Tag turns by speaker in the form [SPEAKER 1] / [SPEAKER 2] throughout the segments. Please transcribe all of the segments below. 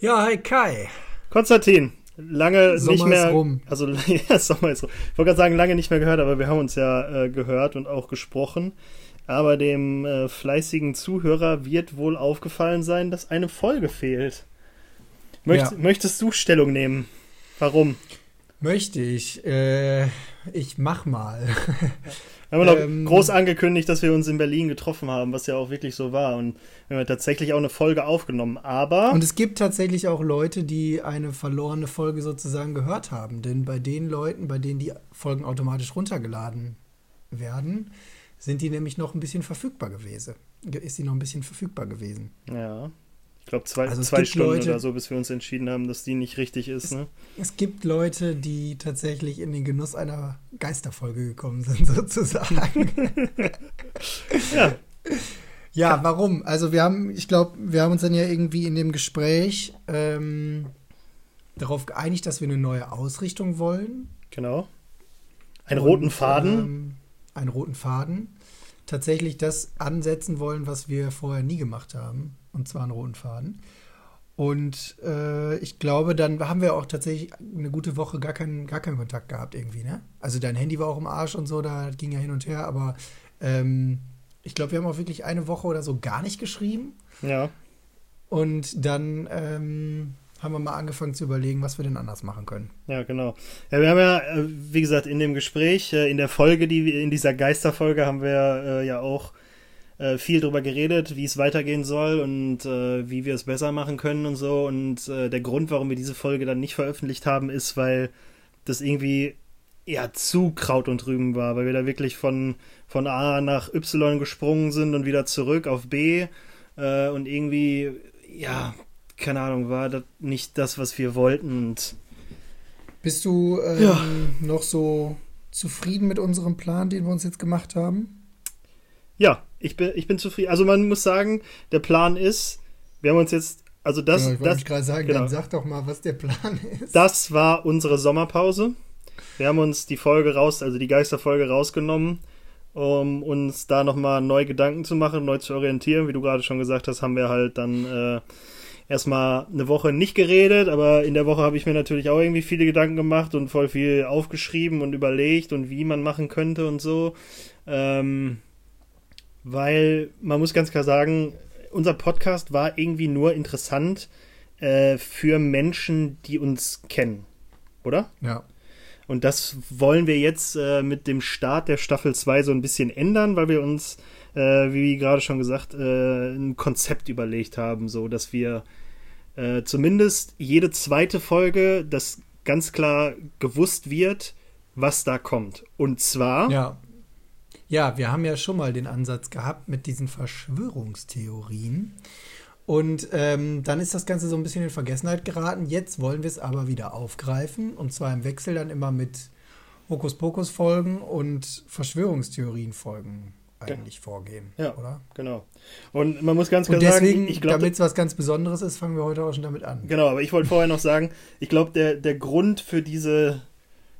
[SPEAKER 1] Ja, hi Kai.
[SPEAKER 2] Konstantin, lange
[SPEAKER 1] Sommer
[SPEAKER 2] nicht mehr.
[SPEAKER 1] ist rum.
[SPEAKER 2] Also, ja, Sommer ist rum. Ich wollte gerade sagen, lange nicht mehr gehört, aber wir haben uns ja äh, gehört und auch gesprochen. Aber dem äh, fleißigen Zuhörer wird wohl aufgefallen sein, dass eine Folge fehlt. Möcht,
[SPEAKER 1] Ja.
[SPEAKER 2] Möchtest du Stellung nehmen? Warum?
[SPEAKER 1] Möchte ich. Äh, ich mach mal.
[SPEAKER 2] Wir haben noch
[SPEAKER 1] Ähm.
[SPEAKER 2] groß angekündigt, dass wir uns in Berlin getroffen haben, was ja auch wirklich so war. Und wir haben tatsächlich auch eine Folge aufgenommen. Aber.
[SPEAKER 1] Und es gibt tatsächlich auch Leute, die eine verlorene Folge sozusagen gehört haben. Denn bei den Leuten, bei denen die Folgen automatisch runtergeladen werden, sind die nämlich noch ein bisschen verfügbar gewesen. Ist die noch ein bisschen verfügbar gewesen.
[SPEAKER 2] ja. Ich glaube, zwei,
[SPEAKER 1] Also es
[SPEAKER 2] zwei Stunden
[SPEAKER 1] Leute-
[SPEAKER 2] oder so, bis wir uns entschieden haben, dass die nicht richtig ist. Ne?
[SPEAKER 1] Es gibt Leute, die tatsächlich in den Genuss einer Geisterfolge gekommen sind, sozusagen.
[SPEAKER 2] Ja,
[SPEAKER 1] Ja, warum? Also wir haben, ich glaube, wir haben uns dann ja irgendwie in dem Gespräch ähm, darauf geeinigt, dass wir eine neue Ausrichtung wollen.
[SPEAKER 2] genau. Einen
[SPEAKER 1] Und,
[SPEAKER 2] roten Faden.
[SPEAKER 1] Ähm, einen roten Faden. Tatsächlich das ansetzen wollen, was wir vorher nie gemacht haben. Und zwar einen roten Faden. Und äh, ich glaube, dann haben wir auch tatsächlich eine gute Woche gar keinen, gar keinen Kontakt gehabt irgendwie, ne? Also dein Handy war auch im Arsch und so, da ging ja hin und her, aber ähm, ich glaube, wir haben auch wirklich eine Woche oder so gar nicht geschrieben.
[SPEAKER 2] ja.
[SPEAKER 1] Und dann ähm, haben wir mal angefangen zu überlegen, was wir denn anders machen können.
[SPEAKER 2] Ja, genau. Ja, wir haben ja, äh, wie gesagt, in dem Gespräch, äh, in der Folge, die wir, in dieser Geisterfolge haben wir äh, ja auch äh, viel drüber geredet, wie es weitergehen soll und äh, wie wir es besser machen können und so. Und äh, der Grund, warum wir diese Folge dann nicht veröffentlicht haben, ist, weil das irgendwie ja zu Kraut und Rüben war, weil wir da wirklich von, von A nach Y gesprungen sind und wieder zurück auf B äh, und irgendwie, ja, keine Ahnung, war das nicht das, was wir wollten
[SPEAKER 1] Bist du ähm,
[SPEAKER 2] Ja.
[SPEAKER 1] noch so zufrieden mit unserem Plan, den wir uns jetzt gemacht haben?
[SPEAKER 2] Ja, ich bin, ich bin zufrieden. Also man muss sagen, der Plan ist, wir haben uns jetzt, also das,
[SPEAKER 1] ja, ich wollte gerade sagen,
[SPEAKER 2] genau.
[SPEAKER 1] dann sag doch mal, was der Plan ist.
[SPEAKER 2] das war unsere Sommerpause. Wir haben uns die Folge raus, also die Geisterfolge rausgenommen, um uns da nochmal neu Gedanken zu machen, neu zu orientieren. Wie du gerade schon gesagt hast, haben wir halt dann äh, erstmal eine Woche nicht geredet, aber in der Woche habe ich mir natürlich auch irgendwie viele Gedanken gemacht und voll viel aufgeschrieben und überlegt und wie man machen könnte und so. Ähm, weil man muss ganz klar sagen, unser Podcast war irgendwie nur interessant äh, für Menschen, die uns kennen, oder?
[SPEAKER 1] Ja.
[SPEAKER 2] Und das wollen wir jetzt äh, mit dem Start der Staffel 2 so ein bisschen ändern, weil wir uns, äh, wie gerade schon gesagt, äh, ein Konzept überlegt haben, so dass wir äh, zumindest jede zweite Folge, das ganz klar gewusst wird, was da kommt. Und zwar,
[SPEAKER 1] Ja. Ja, wir haben ja schon mal den Ansatz gehabt mit diesen Verschwörungstheorien. Und ähm, dann ist das Ganze so ein bisschen in Vergessenheit geraten. Jetzt wollen wir es aber wieder aufgreifen. Und zwar im Wechsel dann immer mit Hokuspokus-Folgen und Verschwörungstheorien-Folgen eigentlich vorgehen.
[SPEAKER 2] Ja.
[SPEAKER 1] Oder?
[SPEAKER 2] genau. Und man muss ganz klar
[SPEAKER 1] Und deswegen,
[SPEAKER 2] sagen, ich glaube,
[SPEAKER 1] damit es was ganz Besonderes ist, fangen wir heute auch schon damit an.
[SPEAKER 2] Genau, aber ich wollte vorher noch sagen, ich glaube, der, der Grund für diese,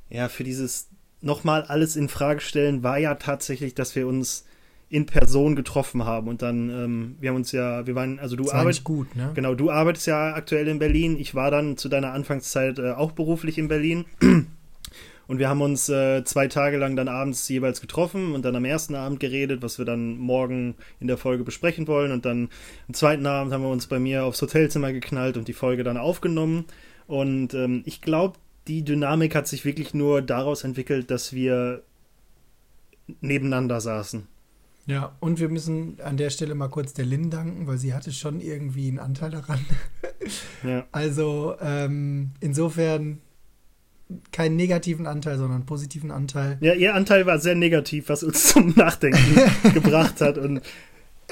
[SPEAKER 2] ja, für dieses nochmal alles in Frage stellen war ja tatsächlich, dass wir uns in Person getroffen haben und dann, ähm, wir haben uns ja, wir waren, also du arbeitest,
[SPEAKER 1] gut, ne?
[SPEAKER 2] genau, du arbeitest ja aktuell in Berlin, ich war dann zu deiner Anfangszeit äh, auch beruflich in Berlin und wir haben uns äh, zwei Tage lang dann abends jeweils getroffen und dann am ersten Abend geredet, was wir dann morgen in der Folge besprechen wollen. Und dann am zweiten Abend haben wir uns bei mir aufs Hotelzimmer geknallt und die Folge dann aufgenommen. Und ähm, ich glaube, die Dynamik hat sich wirklich nur daraus entwickelt, dass wir nebeneinander saßen.
[SPEAKER 1] Ja, und wir müssen an der Stelle mal kurz der Lynn danken, weil sie hatte schon irgendwie einen Anteil daran.
[SPEAKER 2] Ja,
[SPEAKER 1] Also ähm, insofern keinen negativen Anteil, sondern einen positiven Anteil.
[SPEAKER 2] ja ihr Anteil war sehr negativ, was uns zum Nachdenken gebracht hat. Und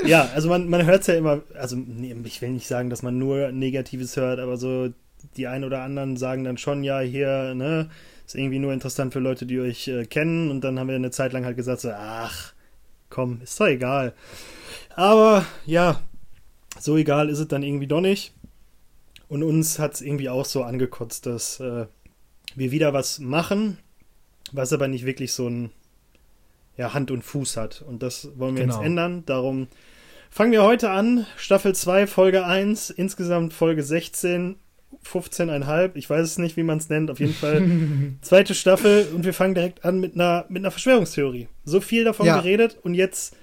[SPEAKER 2] ja, also man, man hört es ja immer, also nee, ich will nicht sagen, dass man nur Negatives hört, aber so die ein oder anderen sagen dann schon, ja, hier, ne, ist irgendwie nur interessant für Leute, die euch äh, kennen. Und dann haben wir eine Zeit lang halt gesagt, so, ach, komm, ist doch egal. Aber ja, so egal ist es dann irgendwie doch nicht. Und uns hat es irgendwie auch so angekotzt, dass äh, wir wieder was machen, was aber nicht wirklich so ein ja, Hand und Fuß hat. Und das wollen wir
[SPEAKER 1] Genau.
[SPEAKER 2] jetzt ändern. Darum Fangen wir heute an. Staffel 2, Folge 1, insgesamt Folge 16, 15,5. Ich weiß es nicht, wie man es nennt. Auf jeden Fall zweite Staffel. Und wir fangen direkt an mit einer, mit einer Verschwörungstheorie. So viel davon ja. geredet und jetzt,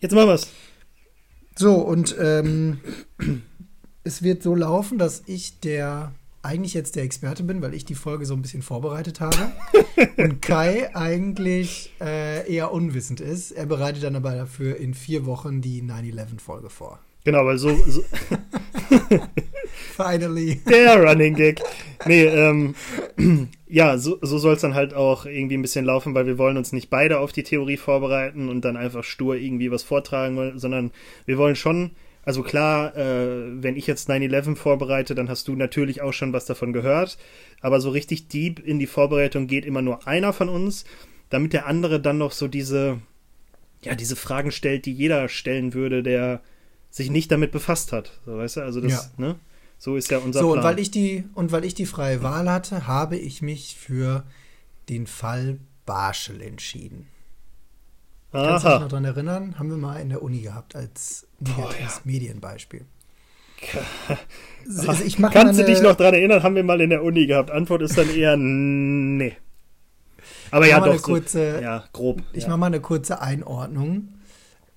[SPEAKER 2] jetzt machen wir es.
[SPEAKER 1] So, und ähm, es wird so laufen, dass ich der eigentlich jetzt der Experte bin, weil ich die Folge so ein bisschen vorbereitet habe. und Kai eigentlich äh, eher unwissend ist. Er bereitet dann aber dafür in vier Wochen die 9-11-Folge vor.
[SPEAKER 2] Genau, weil so. so
[SPEAKER 1] Finally.
[SPEAKER 2] Der Running Gag. Nee, ähm, ja, so, so soll es dann halt auch irgendwie ein bisschen laufen, weil wir wollen uns nicht beide auf die Theorie vorbereiten und dann einfach stur irgendwie was vortragen, sondern wir wollen schon also klar, äh, wenn ich jetzt 9-11 vorbereite, dann hast du natürlich auch schon was davon gehört. Aber so richtig deep in die Vorbereitung geht immer nur einer von uns, damit der andere dann noch so diese, ja, diese Fragen stellt, die jeder stellen würde, der sich nicht damit befasst hat. So, weißt du, also das, ja. ne? So ist ja unser
[SPEAKER 1] so,
[SPEAKER 2] Plan.
[SPEAKER 1] und weil ich die, und weil ich die freie Wahl hatte, habe ich mich für den Fall Barschel entschieden. Aha. Kannst du dich noch daran erinnern? Haben wir mal in der Uni gehabt als negatives ja. Medienbeispiel.
[SPEAKER 2] Also ich Kannst du dich noch daran erinnern? Haben wir mal in der Uni gehabt? Antwort ist dann eher nee. Aber ja, doch.
[SPEAKER 1] Kurze,
[SPEAKER 2] so, ja, grob.
[SPEAKER 1] Ich
[SPEAKER 2] ja.
[SPEAKER 1] mache mal eine kurze Einordnung.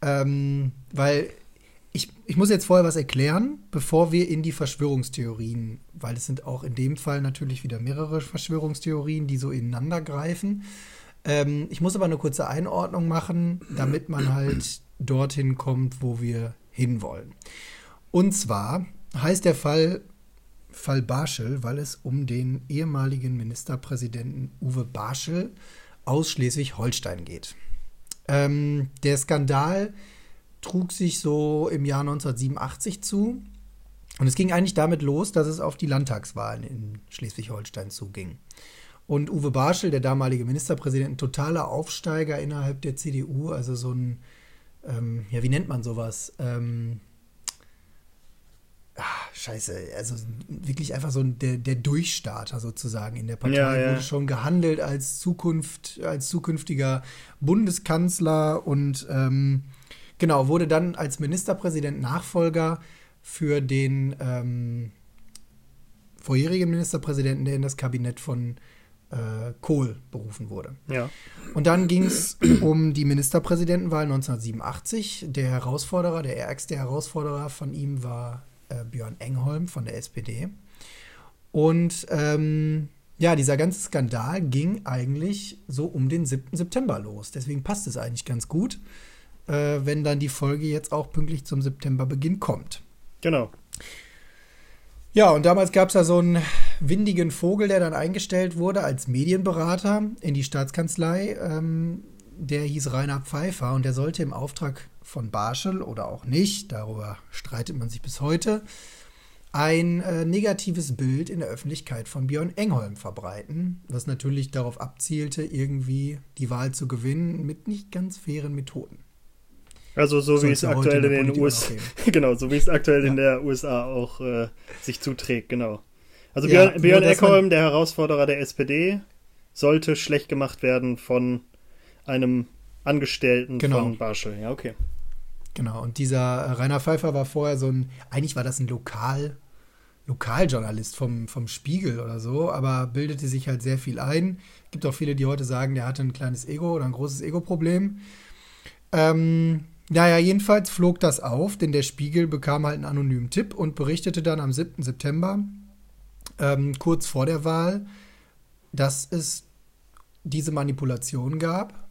[SPEAKER 1] Ähm, weil ich, ich muss jetzt vorher was erklären, bevor wir in die Verschwörungstheorien, weil es sind auch in dem Fall natürlich wieder mehrere Verschwörungstheorien, die so ineinander greifen. Ähm, ich muss aber eine kurze Einordnung machen, damit man halt dorthin kommt, wo wir hinwollen. Und zwar heißt der Fall Fall Barschel, weil es um den ehemaligen Ministerpräsidenten Uwe Barschel aus Schleswig-Holstein geht. Ähm, der Skandal trug sich so im Jahr 1987 zu. Und es ging eigentlich damit los, dass es auf die Landtagswahlen in Schleswig-Holstein zuging. Und Uwe Barschel, der damalige Ministerpräsident, ein totaler Aufsteiger innerhalb der CDU, also so ein, ähm, ja, wie nennt man sowas? Ähm, ach, scheiße, also wirklich einfach so ein, der, der Durchstarter sozusagen in der Partei. Ja, ja. Wurde schon gehandelt als Zukunft, als zukünftiger Bundeskanzler und ähm, genau, wurde dann als Ministerpräsident Nachfolger für den ähm, vorherigen Ministerpräsidenten, der in das Kabinett von äh, Kohl berufen wurde.
[SPEAKER 2] Ja.
[SPEAKER 1] Und dann ging es um die Ministerpräsidentenwahl 1987. Der Herausforderer, der ärgste Herausforderer von ihm war äh, Björn Engholm von der SPD. Und ähm, ja, dieser ganze Skandal ging eigentlich so um den 7. September los. Deswegen passt es eigentlich ganz gut, äh, wenn dann die Folge jetzt auch pünktlich zum Septemberbeginn kommt.
[SPEAKER 2] Genau.
[SPEAKER 1] Ja, und damals gab es da so einen windigen Vogel, der dann eingestellt wurde als Medienberater in die Staatskanzlei. Ähm, der hieß Rainer Pfeiffer und der sollte im Auftrag von Barschel oder auch nicht, darüber streitet man sich bis heute, ein äh, negatives Bild in der Öffentlichkeit von Björn Engholm verbreiten, was natürlich darauf abzielte, irgendwie die Wahl zu gewinnen mit nicht ganz fairen Methoden.
[SPEAKER 2] Also so wie es aktuell in, den USA, genau, so wie es aktuell ja. in der USA auch äh, sich zuträgt, genau. Also ja, Björn, Björn Eckholm, der Herausforderer der SPD, sollte schlecht gemacht werden von einem Angestellten genau. von Barschel. Ja, okay.
[SPEAKER 1] Genau, und dieser äh, Rainer Pfeiffer war vorher so ein, eigentlich war das ein Lokal, Lokaljournalist vom, vom Spiegel oder so, aber bildete sich halt sehr viel ein. Gibt auch viele, die heute sagen, der hatte ein kleines Ego oder ein großes Ego-Problem. Ähm, naja, jedenfalls flog das auf, denn der Spiegel bekam halt einen anonymen Tipp und berichtete dann am 7. September, ähm, kurz vor der Wahl, dass es diese Manipulation gab,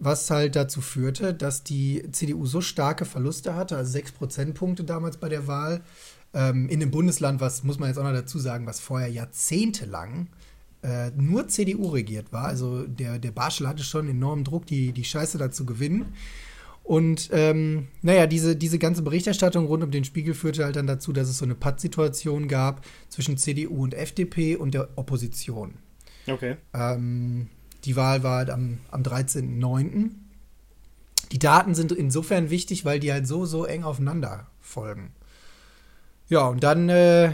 [SPEAKER 1] was halt dazu führte, dass die CDU so starke Verluste hatte, also sechs Prozentpunkte damals bei der Wahl, ähm, in einem Bundesland, was muss man jetzt auch noch dazu sagen, was vorher jahrzehntelang äh, nur CDU regiert war. Also der, der Barschel hatte schon enormen Druck, die, die Scheiße da zu gewinnen. Und ähm, naja, diese, diese ganze Berichterstattung rund um den Spiegel führte halt dann dazu, dass es so eine Pattsituation gab zwischen CDU und FDP und der Opposition.
[SPEAKER 2] Okay.
[SPEAKER 1] Ähm, die Wahl war halt am, am 13.09. Die Daten sind insofern wichtig, weil die halt so, so eng aufeinander folgen. Ja, und dann äh,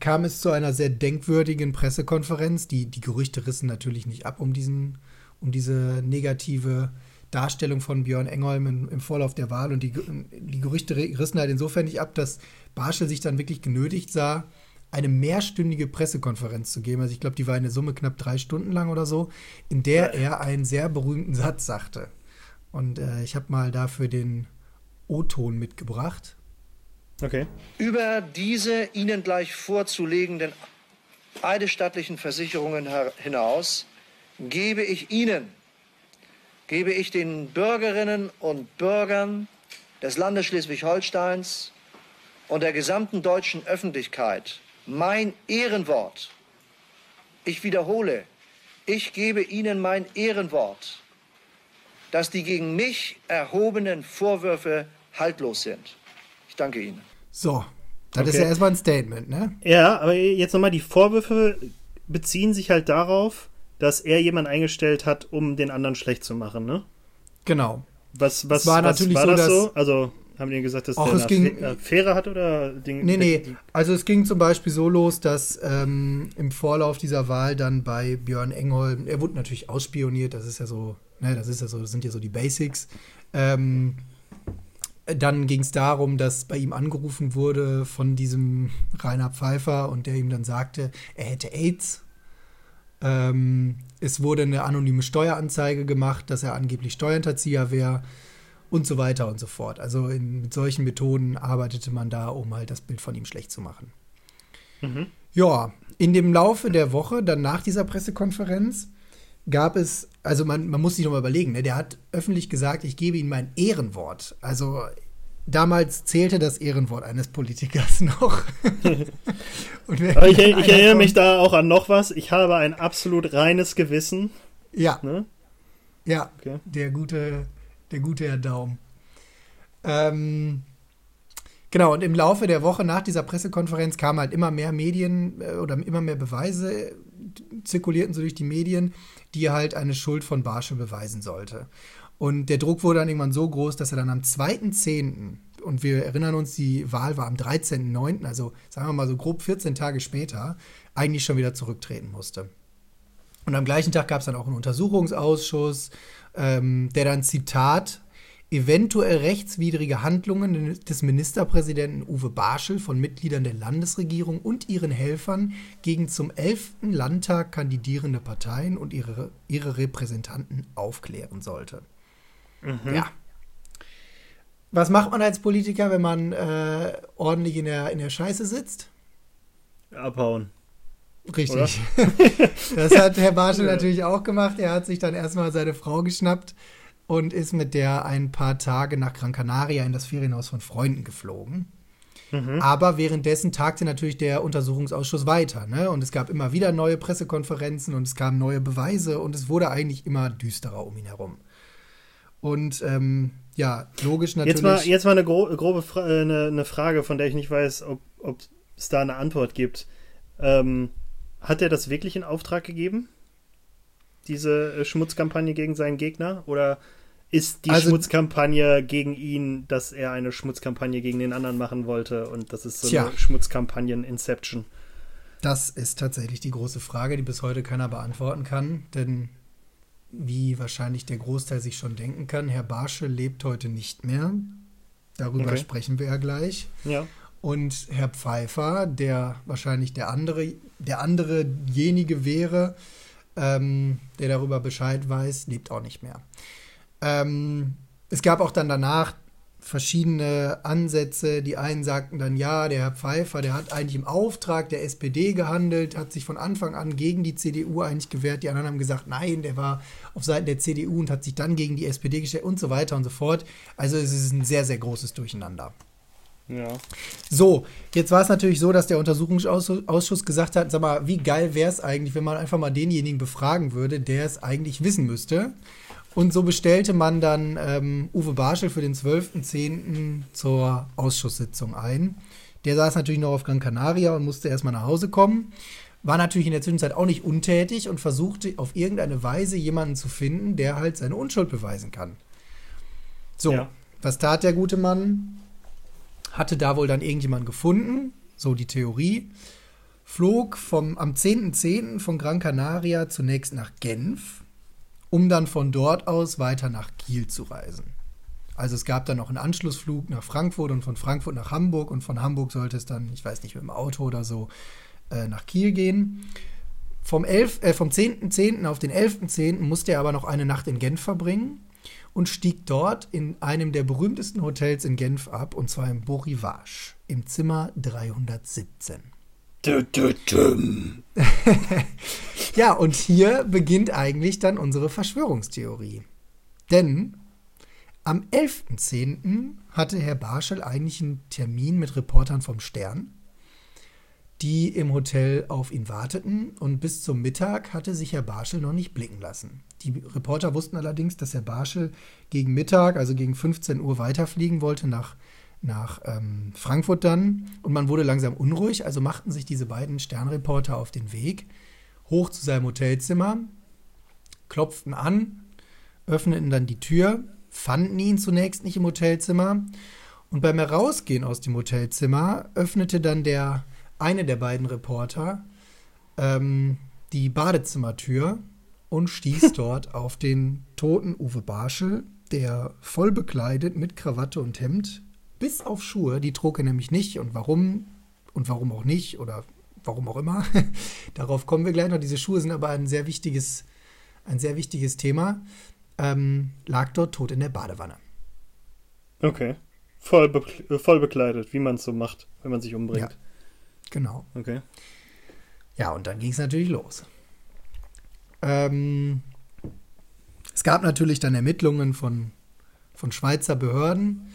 [SPEAKER 1] kam es zu einer sehr denkwürdigen Pressekonferenz. Die, die Gerüchte rissen natürlich nicht ab um, diesen, um diese negative Darstellung von Björn Engholm im, im Vorlauf der Wahl und die, die Gerüchte rissen halt insofern nicht ab, dass Barschel sich dann wirklich genötigt sah, eine mehrstündige Pressekonferenz zu geben. Also ich glaube, die war in der Summe knapp drei Stunden lang oder so, in der er einen sehr berühmten Satz sagte. Und äh, ich habe mal dafür den O-Ton mitgebracht.
[SPEAKER 3] Okay. Über diese Ihnen gleich vorzulegenden eidesstattlichen Versicherungen hinaus gebe ich Ihnen, gebe ich den Bürgerinnen und Bürgern des Landes Schleswig-Holsteins und der gesamten deutschen Öffentlichkeit mein Ehrenwort. Ich wiederhole, ich gebe Ihnen mein Ehrenwort, dass die gegen mich erhobenen Vorwürfe haltlos sind. Ich danke Ihnen.
[SPEAKER 1] So, das okay. ist ja erstmal ein Statement, ne?
[SPEAKER 2] Ja, aber jetzt nochmal, die Vorwürfe beziehen sich halt darauf, dass er jemanden eingestellt hat, um den anderen schlecht zu machen, ne?
[SPEAKER 1] Genau.
[SPEAKER 2] Was, was, war, was war so, das so? Also, haben die gesagt, dass auch der eine ging, Affäre hat oder
[SPEAKER 1] Ding? Nee, nee. Also es ging zum Beispiel so los, dass ähm, im Vorlauf dieser Wahl dann bei Björn Engholm, er wurde natürlich ausspioniert, das ist ja so, ne, das ist ja so, das sind ja so die Basics. Ähm, dann ging es darum, dass bei ihm angerufen wurde von diesem Rainer Pfeiffer und der ihm dann sagte, er hätte AIDS. Ähm, es wurde eine anonyme Steueranzeige gemacht, dass er angeblich Steuerhinterzieher wäre und so weiter und so fort. Also in, mit solchen Methoden arbeitete man da, um halt das Bild von ihm schlecht zu machen. Mhm. Ja, in dem Laufe der Woche, dann nach dieser Pressekonferenz, gab es, also man, man muss sich nochmal überlegen, ne, der hat öffentlich gesagt, ich gebe ihm mein Ehrenwort. Also damals zählte das Ehrenwort eines Politikers noch.
[SPEAKER 2] Aber ich, ich erinnere mich da auch an noch was. Ich habe ein absolut reines Gewissen.
[SPEAKER 1] Ja. Ne? Ja, okay. der gute der gute Herr Daum. Ähm, genau, und im Laufe der Woche nach dieser Pressekonferenz kamen halt immer mehr Medien äh, oder immer mehr Beweise, zirkulierten so durch die Medien, die halt eine Schuld von Barsche beweisen sollte. Und der Druck wurde dann irgendwann so groß, dass er dann am 2.10., und wir erinnern uns, die Wahl war am 13.09., also sagen wir mal so grob 14 Tage später, eigentlich schon wieder zurücktreten musste. Und am gleichen Tag gab es dann auch einen Untersuchungsausschuss ähm, der dann Zitat eventuell rechtswidrige Handlungen des Ministerpräsidenten Uwe Barschel von Mitgliedern der Landesregierung und ihren Helfern gegen zum 11. Landtag kandidierende Parteien und ihre, ihre Repräsentanten aufklären sollte. Mhm. Ja. Was macht man als Politiker, wenn man äh, ordentlich in der, in der Scheiße sitzt?
[SPEAKER 2] Abhauen.
[SPEAKER 1] Richtig. das hat Herr Barschel ja. natürlich auch gemacht. Er hat sich dann erstmal seine Frau geschnappt und ist mit der ein paar Tage nach Gran Canaria in das Ferienhaus von Freunden geflogen. Mhm. Aber währenddessen tagte natürlich der Untersuchungsausschuss weiter. Ne? Und es gab immer wieder neue Pressekonferenzen und es kamen neue Beweise und es wurde eigentlich immer düsterer um ihn herum. Und ähm, ja, logisch natürlich.
[SPEAKER 2] Jetzt mal, jetzt mal eine gro grobe Fra äh, eine, eine, Frage, von der ich nicht weiß, ob, ob es da eine Antwort gibt. Ähm, hat er das wirklich in Auftrag gegeben? Diese äh, Schmutzkampagne gegen seinen Gegner? Oder ist die also, Schmutzkampagne gegen ihn, dass er eine Schmutzkampagne gegen den anderen machen wollte und das ist so tja, eine Schmutzkampagnen-Inception?
[SPEAKER 1] Das ist tatsächlich die große Frage, die bis heute keiner beantworten kann, denn wie wahrscheinlich der Großteil sich schon denken kann, Herr Barsche lebt heute nicht mehr. Darüber okay. sprechen wir ja gleich.
[SPEAKER 2] Ja.
[SPEAKER 1] Und Herr Pfeiffer, der wahrscheinlich der andere, der anderejenige wäre, ähm, der darüber Bescheid weiß, lebt auch nicht mehr. Ähm, es gab auch dann danach verschiedene Ansätze. Die einen sagten dann, ja, der Herr Pfeiffer, der hat eigentlich im Auftrag der SPD gehandelt, hat sich von Anfang an gegen die CDU eigentlich gewehrt. Die anderen haben gesagt, nein, der war auf Seiten der CDU und hat sich dann gegen die SPD gestellt und so weiter und so fort. Also es ist ein sehr, sehr großes Durcheinander.
[SPEAKER 2] Ja.
[SPEAKER 1] So, jetzt war es natürlich so, dass der Untersuchungsausschuss gesagt hat, sag mal, wie geil wäre es eigentlich, wenn man einfach mal denjenigen befragen würde, der es eigentlich wissen müsste. Und so bestellte man dann ähm, Uwe Barschel für den 12.10. zur Ausschusssitzung ein. Der saß natürlich noch auf Gran Canaria und musste erstmal nach Hause kommen. War natürlich in der Zwischenzeit auch nicht untätig und versuchte auf irgendeine Weise jemanden zu finden, der halt seine Unschuld beweisen kann. So, ja. was tat der gute Mann? hatte da wohl dann irgendjemand gefunden, so die Theorie, flog vom, am 10.10. .10. von Gran Canaria zunächst nach Genf um dann von dort aus weiter nach Kiel zu reisen. Also es gab dann noch einen Anschlussflug nach Frankfurt und von Frankfurt nach Hamburg und von Hamburg sollte es dann, ich weiß nicht, mit dem Auto oder so, äh, nach Kiel gehen. Vom, 11, äh, vom 10.10. .10. auf den 11.10. musste er aber noch eine Nacht in Genf verbringen und stieg dort in einem der berühmtesten Hotels in Genf ab, und zwar im Beau Rivage, im Zimmer 317. ja, und hier beginnt eigentlich dann unsere Verschwörungstheorie. Denn am 11.10. hatte Herr Barschel eigentlich einen Termin mit Reportern vom Stern, die im Hotel auf ihn warteten und bis zum Mittag hatte sich Herr Barschel noch nicht blicken lassen. Die Reporter wussten allerdings, dass Herr Barschel gegen Mittag, also gegen 15 Uhr weiterfliegen wollte nach nach ähm, Frankfurt dann. Und man wurde langsam unruhig, also machten sich diese beiden Sternreporter auf den Weg hoch zu seinem Hotelzimmer, klopften an, öffneten dann die Tür, fanden ihn zunächst nicht im Hotelzimmer. Und beim Herausgehen aus dem Hotelzimmer öffnete dann der eine der beiden Reporter ähm, die Badezimmertür und stieß dort auf den toten Uwe Barschel, der voll bekleidet mit Krawatte und Hemd bis auf Schuhe, die trug er nämlich nicht. Und warum und warum auch nicht oder warum auch immer, darauf kommen wir gleich noch. Diese Schuhe sind aber ein sehr wichtiges, ein sehr wichtiges Thema. Ähm, lag dort tot in der Badewanne.
[SPEAKER 2] Okay. Voll, be äh, voll bekleidet, wie man es so macht, wenn man sich umbringt. Ja,
[SPEAKER 1] genau.
[SPEAKER 2] Okay.
[SPEAKER 1] Ja, und dann ging es natürlich los. Ähm, es gab natürlich dann Ermittlungen von, von Schweizer Behörden.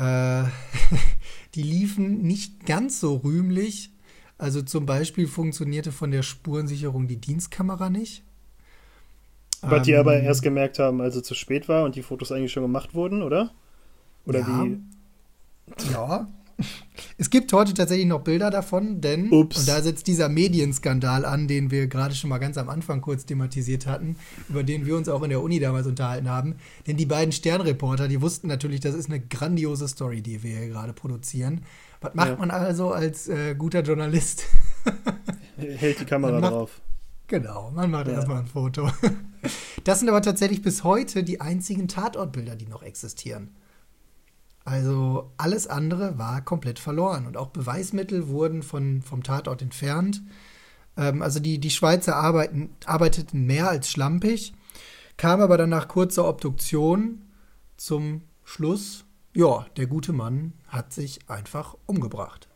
[SPEAKER 1] Äh, die liefen nicht ganz so rühmlich. Also zum Beispiel funktionierte von der Spurensicherung die Dienstkamera nicht.
[SPEAKER 2] Was ähm, die aber ähm, erst gemerkt haben, als es zu spät war und die Fotos eigentlich schon gemacht wurden, oder? Oder
[SPEAKER 1] ja,
[SPEAKER 2] wie?
[SPEAKER 1] Ja, es gibt heute tatsächlich noch Bilder davon, denn,
[SPEAKER 2] Ups.
[SPEAKER 1] und da setzt dieser Medienskandal an, den wir gerade schon mal ganz am Anfang kurz thematisiert hatten, über den wir uns auch in der Uni damals unterhalten haben. Denn die beiden Sternreporter, die wussten natürlich, das ist eine grandiose Story, die wir hier gerade produzieren. Was macht ja. man also als äh, guter Journalist?
[SPEAKER 2] Hält die Kamera macht, drauf.
[SPEAKER 1] Genau, man macht ja. erstmal ein Foto. Das sind aber tatsächlich bis heute die einzigen Tatortbilder, die noch existieren. Also alles andere war komplett verloren und auch Beweismittel wurden von, vom Tatort entfernt. Ähm, also die, die Schweizer arbeiten, arbeiteten mehr als schlampig, kam aber dann nach kurzer Obduktion zum Schluss, ja, der gute Mann hat sich einfach umgebracht.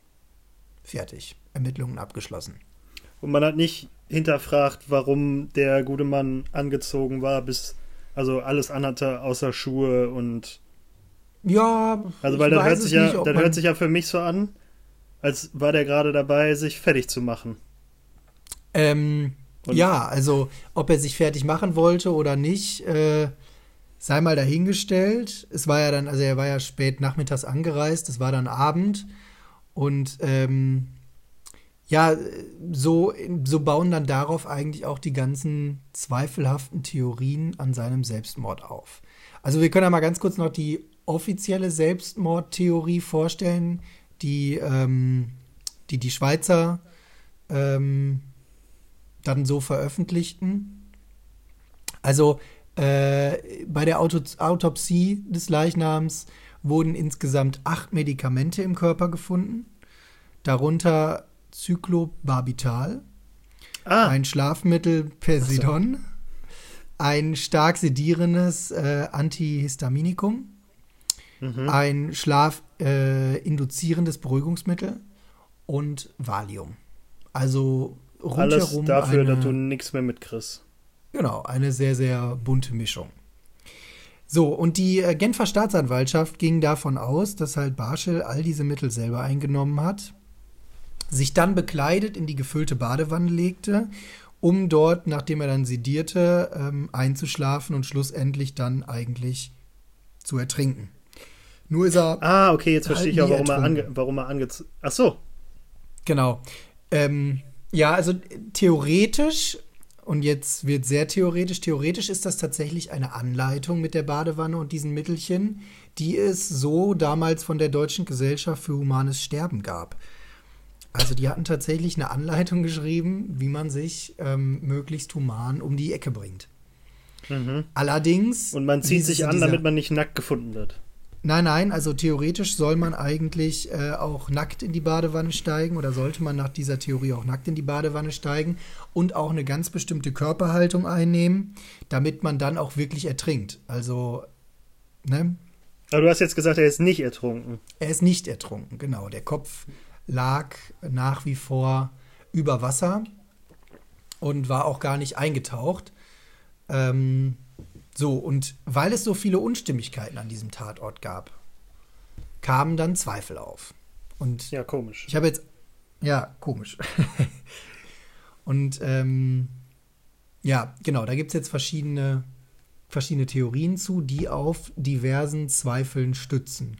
[SPEAKER 1] Fertig. Ermittlungen abgeschlossen.
[SPEAKER 2] Und man hat nicht hinterfragt, warum der gute Mann angezogen war, bis also alles anhatte außer Schuhe und
[SPEAKER 1] ja.
[SPEAKER 2] Also, weil das hört sich ja, nicht, das hört sich ja für mich so an, als war der gerade dabei, sich fertig zu machen.
[SPEAKER 1] Ähm, ja, also, ob er sich fertig machen wollte oder nicht, äh, sei mal dahingestellt. Es war ja dann, also er war ja spät nachmittags angereist, es war dann Abend und ähm, ja, so, so bauen dann darauf eigentlich auch die ganzen zweifelhaften Theorien an seinem Selbstmord auf. Also wir können ja mal ganz kurz noch die offizielle Selbstmordtheorie vorstellen, die ähm, die, die Schweizer ähm, dann so veröffentlichten. Also äh, bei der Auto Autopsie des Leichnams wurden insgesamt acht Medikamente im Körper gefunden, darunter Cyclobarbital, ah. ein Schlafmittel Persidon, ein stark sedierendes äh, Antihistaminikum, mhm. ein schlafinduzierendes äh, Beruhigungsmittel und Valium. Also
[SPEAKER 2] rundherum. Alles dafür, eine, dass du nichts mehr mitkriegst.
[SPEAKER 1] Genau, eine sehr, sehr bunte Mischung. So, und die äh, Genfer Staatsanwaltschaft ging davon aus, dass halt Barschel all diese Mittel selber eingenommen hat, sich dann bekleidet in die gefüllte Badewanne legte, um dort, nachdem er dann sedierte, ähm, einzuschlafen und schlussendlich dann eigentlich zu ertrinken. Nur ist er.
[SPEAKER 2] Ah, okay, jetzt verstehe halt ich auch, warum er, ange warum er angezogen. Ach so.
[SPEAKER 1] Genau. Ähm, ja, also theoretisch, und jetzt wird sehr theoretisch, theoretisch ist das tatsächlich eine Anleitung mit der Badewanne und diesen Mittelchen, die es so damals von der Deutschen Gesellschaft für Humanes Sterben gab. Also die hatten tatsächlich eine Anleitung geschrieben, wie man sich ähm, möglichst human um die Ecke bringt. Mhm. Allerdings.
[SPEAKER 2] Und man zieht sich an, damit man nicht nackt gefunden wird.
[SPEAKER 1] Nein, nein, also theoretisch soll man eigentlich äh, auch nackt in die Badewanne steigen oder sollte man nach dieser Theorie auch nackt in die Badewanne steigen und auch eine ganz bestimmte Körperhaltung einnehmen, damit man dann auch wirklich ertrinkt. Also, ne?
[SPEAKER 2] Aber du hast jetzt gesagt, er ist nicht ertrunken.
[SPEAKER 1] Er ist nicht ertrunken, genau. Der Kopf lag nach wie vor über Wasser und war auch gar nicht eingetaucht. Ähm, so, und weil es so viele Unstimmigkeiten an diesem Tatort gab, kamen dann Zweifel auf. Und
[SPEAKER 2] ja, komisch.
[SPEAKER 1] Ich habe jetzt. Ja, komisch. und ähm, ja, genau, da gibt es jetzt verschiedene, verschiedene Theorien zu, die auf diversen Zweifeln stützen.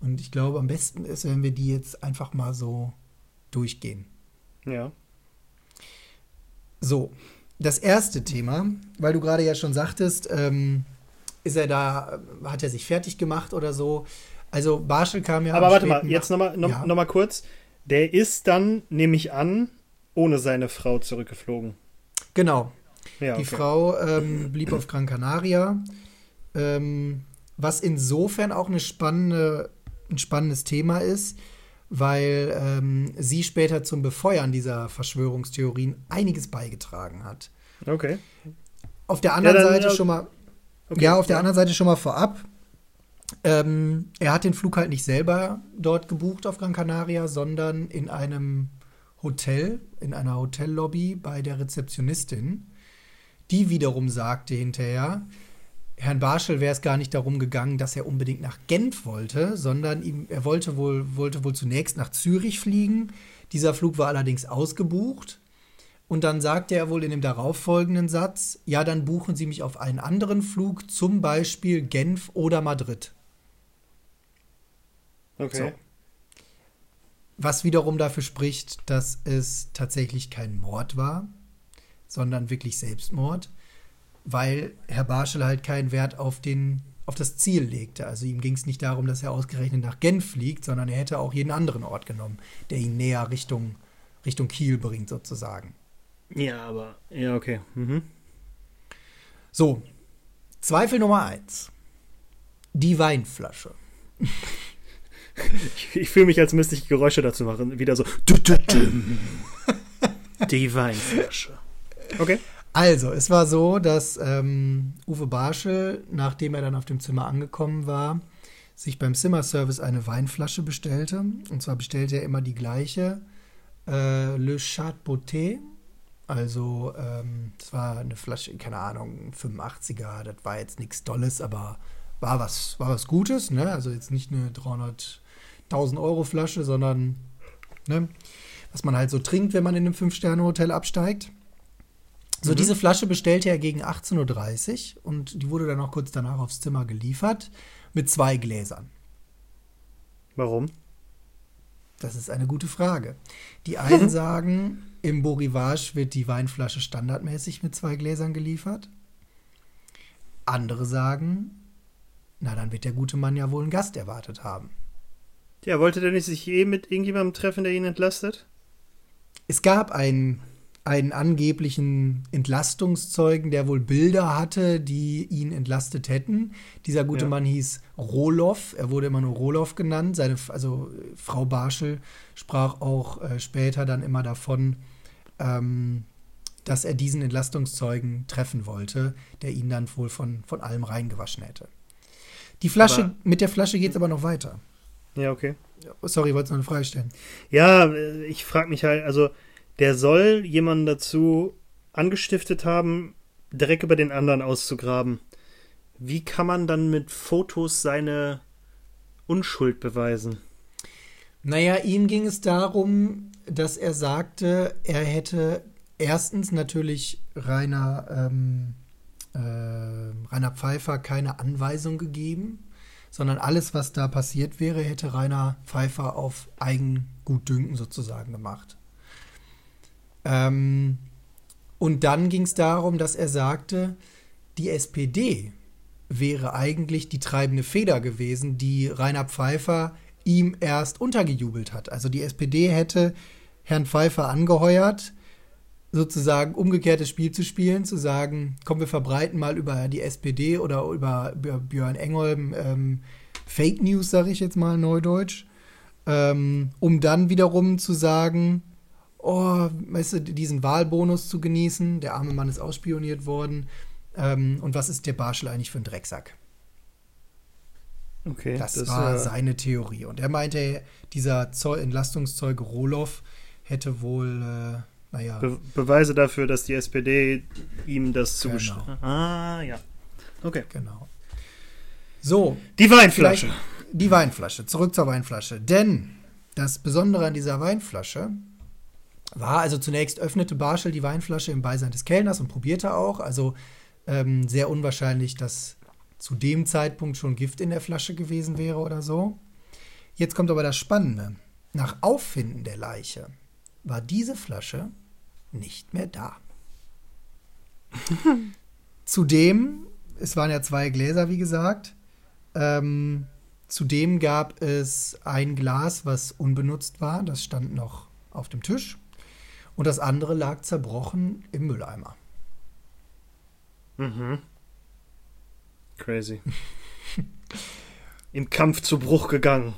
[SPEAKER 1] Und ich glaube, am besten ist, wenn wir die jetzt einfach mal so durchgehen.
[SPEAKER 2] Ja.
[SPEAKER 1] So, das erste Thema, weil du gerade ja schon sagtest, ähm, ist er da, hat er sich fertig gemacht oder so. Also Barschel kam ja.
[SPEAKER 2] Aber warte mal, jetzt nochmal noch, ja. noch mal kurz. Der ist dann, nehme ich an, ohne seine Frau zurückgeflogen.
[SPEAKER 1] Genau. Ja, Die Frau ähm, blieb auf Gran Canaria. Ähm, was insofern auch eine spannende, ein spannendes Thema ist, weil ähm, sie später zum Befeuern dieser Verschwörungstheorien einiges beigetragen hat.
[SPEAKER 2] Okay.
[SPEAKER 1] Auf der anderen ja, Seite ja, schon mal, okay, ja, auf der anderen Seite schon mal vorab. Ähm, er hat den Flug halt nicht selber dort gebucht auf Gran Canaria, sondern in einem Hotel, in einer Hotellobby bei der Rezeptionistin. Die wiederum sagte hinterher, Herrn Barschel wäre es gar nicht darum gegangen, dass er unbedingt nach Genf wollte, sondern ihm, er wollte wohl, wollte wohl zunächst nach Zürich fliegen. Dieser Flug war allerdings ausgebucht. Und dann sagte er wohl in dem darauffolgenden Satz, ja, dann buchen Sie mich auf einen anderen Flug, zum Beispiel Genf oder Madrid.
[SPEAKER 2] Okay. So.
[SPEAKER 1] Was wiederum dafür spricht, dass es tatsächlich kein Mord war, sondern wirklich Selbstmord weil Herr Barschel halt keinen Wert auf, den, auf das Ziel legte. Also ihm ging es nicht darum, dass er ausgerechnet nach Genf fliegt, sondern er hätte auch jeden anderen Ort genommen, der ihn näher Richtung, Richtung Kiel bringt, sozusagen.
[SPEAKER 2] Ja, aber, ja, okay. Mhm.
[SPEAKER 1] So, Zweifel Nummer eins. Die Weinflasche.
[SPEAKER 2] Ich, ich fühle mich, als müsste ich Geräusche dazu machen. Wieder so. Die Weinflasche.
[SPEAKER 1] Okay. Also, es war so, dass ähm, Uwe Barschel, nachdem er dann auf dem Zimmer angekommen war, sich beim Zimmerservice eine Weinflasche bestellte. Und zwar bestellte er immer die gleiche, äh, Le Chat Beauté. Also, ähm, war eine Flasche, keine Ahnung, 85er. Das war jetzt nichts Dolles, aber war was, war was Gutes. Ne? Also, jetzt nicht eine 300.000 Euro Flasche, sondern ne? was man halt so trinkt, wenn man in einem Fünf-Sterne-Hotel absteigt. So, mhm. diese Flasche bestellte er gegen 18.30 Uhr und die wurde dann auch kurz danach aufs Zimmer geliefert mit zwei Gläsern.
[SPEAKER 2] Warum?
[SPEAKER 1] Das ist eine gute Frage. Die einen sagen, im Borivage wird die Weinflasche standardmäßig mit zwei Gläsern geliefert. Andere sagen, na, dann wird der gute Mann ja wohl einen Gast erwartet haben.
[SPEAKER 2] Ja, wollte der nicht sich eh mit irgendjemandem treffen, der ihn entlastet?
[SPEAKER 1] Es gab einen einen angeblichen Entlastungszeugen, der wohl Bilder hatte, die ihn entlastet hätten. Dieser gute ja. Mann hieß Roloff, er wurde immer nur Roloff genannt. Seine, also Frau Barschel sprach auch äh, später dann immer davon, ähm, dass er diesen Entlastungszeugen treffen wollte, der ihn dann wohl von, von allem reingewaschen hätte. Die Flasche, aber mit der Flasche geht es aber noch weiter.
[SPEAKER 2] Ja, okay.
[SPEAKER 1] Sorry, wolltest du noch eine Frage stellen?
[SPEAKER 2] Ja, äh, ich frage mich halt, also der soll jemanden dazu angestiftet haben, direkt über den anderen auszugraben. Wie kann man dann mit Fotos seine Unschuld beweisen?
[SPEAKER 1] Naja, ihm ging es darum, dass er sagte, er hätte erstens natürlich Rainer, ähm, äh, Rainer Pfeiffer keine Anweisung gegeben, sondern alles, was da passiert wäre, hätte Rainer Pfeiffer auf Eigengutdünken sozusagen gemacht. Ähm, und dann ging es darum, dass er sagte, die SPD wäre eigentlich die treibende Feder gewesen, die Rainer Pfeiffer ihm erst untergejubelt hat. Also die SPD hätte Herrn Pfeiffer angeheuert, sozusagen umgekehrtes Spiel zu spielen, zu sagen, komm, wir verbreiten mal über die SPD oder über, Björn Engholm ähm, Fake News, sage ich jetzt mal neudeutsch, ähm, um dann wiederum zu sagen, oh, weißt du, diesen Wahlbonus zu genießen, der arme Mann ist ausspioniert worden ähm, und was ist der Barschel eigentlich für ein Drecksack? Okay, das, das war äh, seine Theorie. Und er meinte, dieser Zoll Entlastungszeuge Roloff hätte wohl, äh, naja.
[SPEAKER 2] Be Beweise dafür, dass die SPD ihm das
[SPEAKER 1] genau.
[SPEAKER 2] Ah, ja. Okay.
[SPEAKER 1] Genau. So.
[SPEAKER 2] Die Weinflasche.
[SPEAKER 1] Die Weinflasche. Zurück zur Weinflasche. Denn das Besondere an dieser Weinflasche war also zunächst öffnete Barschel die Weinflasche im Beisein des Kellners und probierte auch. Also ähm, sehr unwahrscheinlich, dass zu dem Zeitpunkt schon Gift in der Flasche gewesen wäre oder so. Jetzt kommt aber das Spannende. Nach Auffinden der Leiche war diese Flasche nicht mehr da. Zudem, es waren ja zwei Gläser, wie gesagt, ähm, zudem gab es ein Glas, was unbenutzt war, das stand noch auf dem Tisch. Und das andere lag zerbrochen im Mülleimer.
[SPEAKER 2] Mhm. Crazy. Im Kampf zu Bruch gegangen.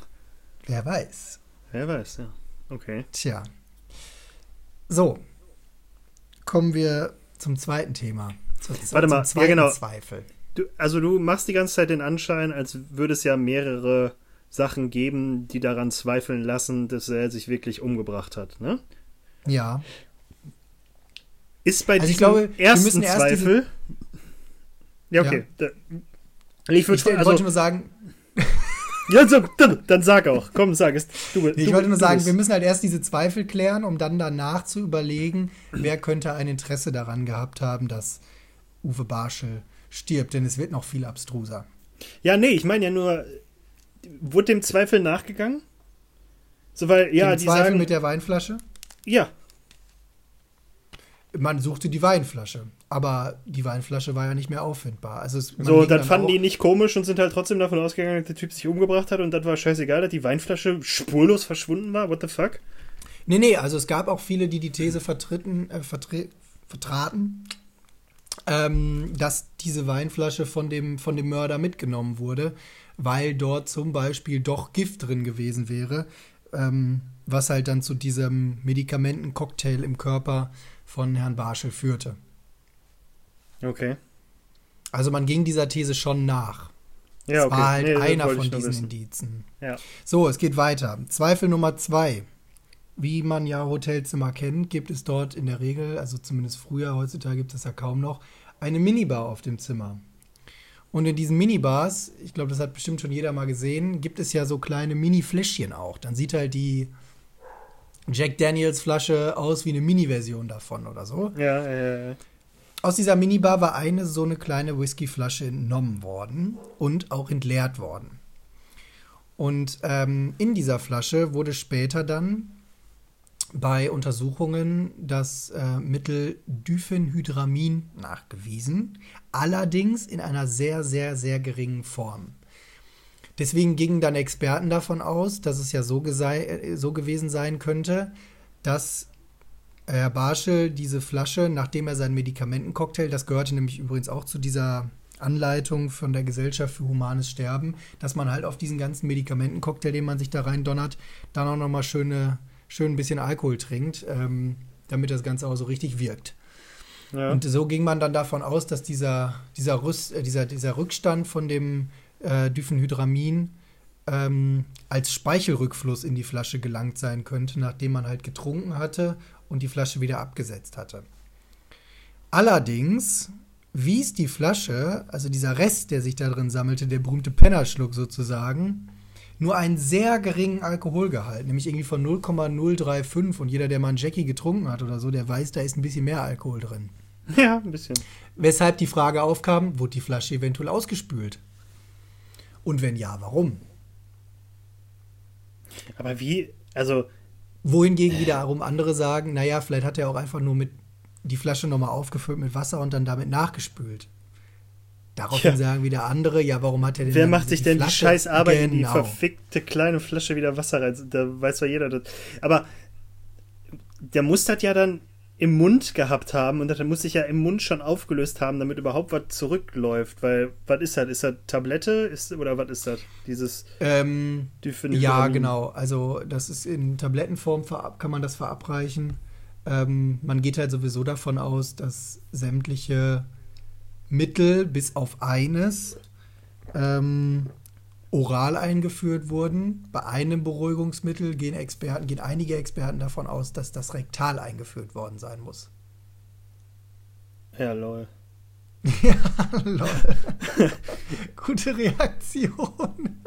[SPEAKER 1] Wer weiß.
[SPEAKER 2] Wer weiß, ja. Okay.
[SPEAKER 1] Tja. So. Kommen wir zum zweiten Thema.
[SPEAKER 2] Zu, Warte mal, ja genau. Zweifel. Du, also du machst die ganze Zeit den Anschein, als würde es ja mehrere Sachen geben, die daran zweifeln lassen, dass er sich wirklich umgebracht hat, ne?
[SPEAKER 1] Ja.
[SPEAKER 2] Ist bei also diesem glaube, ersten erst Zweifel. ja, okay. Ja.
[SPEAKER 1] Ich, ich also, wollte nur sagen.
[SPEAKER 2] ja, so, dann, dann, sag auch. Komm, sag es.
[SPEAKER 1] Du, ich du, wollte nur sagen, bist. wir müssen halt erst diese Zweifel klären, um dann danach zu überlegen, wer könnte ein Interesse daran gehabt haben, dass Uwe Barschel stirbt, denn es wird noch viel abstruser.
[SPEAKER 2] Ja, nee, ich meine ja nur, wurde dem Zweifel nachgegangen? So, weil, ja,
[SPEAKER 1] dem die Zweifel sagen, mit der Weinflasche?
[SPEAKER 2] Ja,
[SPEAKER 1] man suchte die Weinflasche, aber die Weinflasche war ja nicht mehr auffindbar. Also es,
[SPEAKER 2] so, dann, dann fanden die nicht komisch und sind halt trotzdem davon ausgegangen, dass der Typ sich umgebracht hat und das war scheißegal, dass die Weinflasche spurlos verschwunden war. What the fuck?
[SPEAKER 1] Nee, nee, also es gab auch viele, die die These vertreten, äh, vertre vertraten, ähm, dass diese Weinflasche von dem, von dem Mörder mitgenommen wurde, weil dort zum Beispiel doch Gift drin gewesen wäre, ähm, was halt dann zu diesem Medikamentencocktail im Körper von Herrn Barschel führte.
[SPEAKER 2] Okay.
[SPEAKER 1] Also man ging dieser These schon nach. Ja, es okay. war halt nee, einer von diesen Indizen.
[SPEAKER 2] Ja.
[SPEAKER 1] So, es geht weiter. Zweifel Nummer zwei. Wie man ja Hotelzimmer kennt, gibt es dort in der Regel, also zumindest früher, heutzutage gibt es ja kaum noch, eine Minibar auf dem Zimmer. Und in diesen Minibars, ich glaube, das hat bestimmt schon jeder mal gesehen, gibt es ja so kleine Mini-Fläschchen auch. Dann sieht halt die Jack Daniels Flasche aus wie eine Mini-Version davon oder so.
[SPEAKER 2] Ja, ja, ja.
[SPEAKER 1] Aus dieser Minibar war eine so eine kleine Whiskyflasche entnommen worden und auch entleert worden. Und ähm, in dieser Flasche wurde später dann bei Untersuchungen das äh, Mittel Diphenhydramin nachgewiesen, allerdings in einer sehr, sehr, sehr geringen Form. Deswegen gingen dann Experten davon aus, dass es ja so, äh, so gewesen sein könnte, dass Herr Barschel diese Flasche, nachdem er seinen Medikamentencocktail, das gehörte nämlich übrigens auch zu dieser Anleitung von der Gesellschaft für humanes Sterben, dass man halt auf diesen ganzen Medikamentencocktail, den man sich da rein donnert, dann auch nochmal schöne, schön ein bisschen Alkohol trinkt, ähm, damit das Ganze auch so richtig wirkt. Ja. Und so ging man dann davon aus, dass dieser, dieser, Rüst, äh, dieser, dieser Rückstand von dem äh, Diphenhydramin ähm, als Speichelrückfluss in die Flasche gelangt sein könnte, nachdem man halt getrunken hatte und die Flasche wieder abgesetzt hatte. Allerdings wies die Flasche, also dieser Rest, der sich da drin sammelte, der berühmte Pennerschluck sozusagen, nur einen sehr geringen Alkoholgehalt, nämlich irgendwie von 0,035 und jeder, der mal einen Jackie getrunken hat oder so, der weiß, da ist ein bisschen mehr Alkohol drin.
[SPEAKER 2] Ja, ein bisschen.
[SPEAKER 1] Weshalb die Frage aufkam, wurde die Flasche eventuell ausgespült? Und wenn ja, warum?
[SPEAKER 2] Aber wie, also.
[SPEAKER 1] Wohingegen wiederum andere sagen, naja, vielleicht hat er auch einfach nur mit die Flasche nochmal aufgefüllt mit Wasser und dann damit nachgespült. Daraufhin ja. sagen wieder andere, ja, warum hat er
[SPEAKER 2] denn Wer macht sich denn Flasche? die scheiß Arbeit genau. in die genau. verfickte kleine Flasche wieder Wasser rein? Da weiß zwar jeder das. Aber der muss das ja dann im Mund gehabt haben und das muss sich ja im Mund schon aufgelöst haben, damit überhaupt was zurückläuft. Weil, was ist das? Ist das Tablette? Ist, oder was ist das? Dieses.
[SPEAKER 1] Ähm, ja, genau. Also, das ist in Tablettenform, kann man das verabreichen. Ähm, man geht halt sowieso davon aus, dass sämtliche Mittel bis auf eines ähm, oral eingeführt wurden. Bei einem Beruhigungsmittel gehen Experten, gehen einige Experten davon aus, dass das rektal eingeführt worden sein muss.
[SPEAKER 2] Ja, lol.
[SPEAKER 1] ja, lol. Gute Reaktion.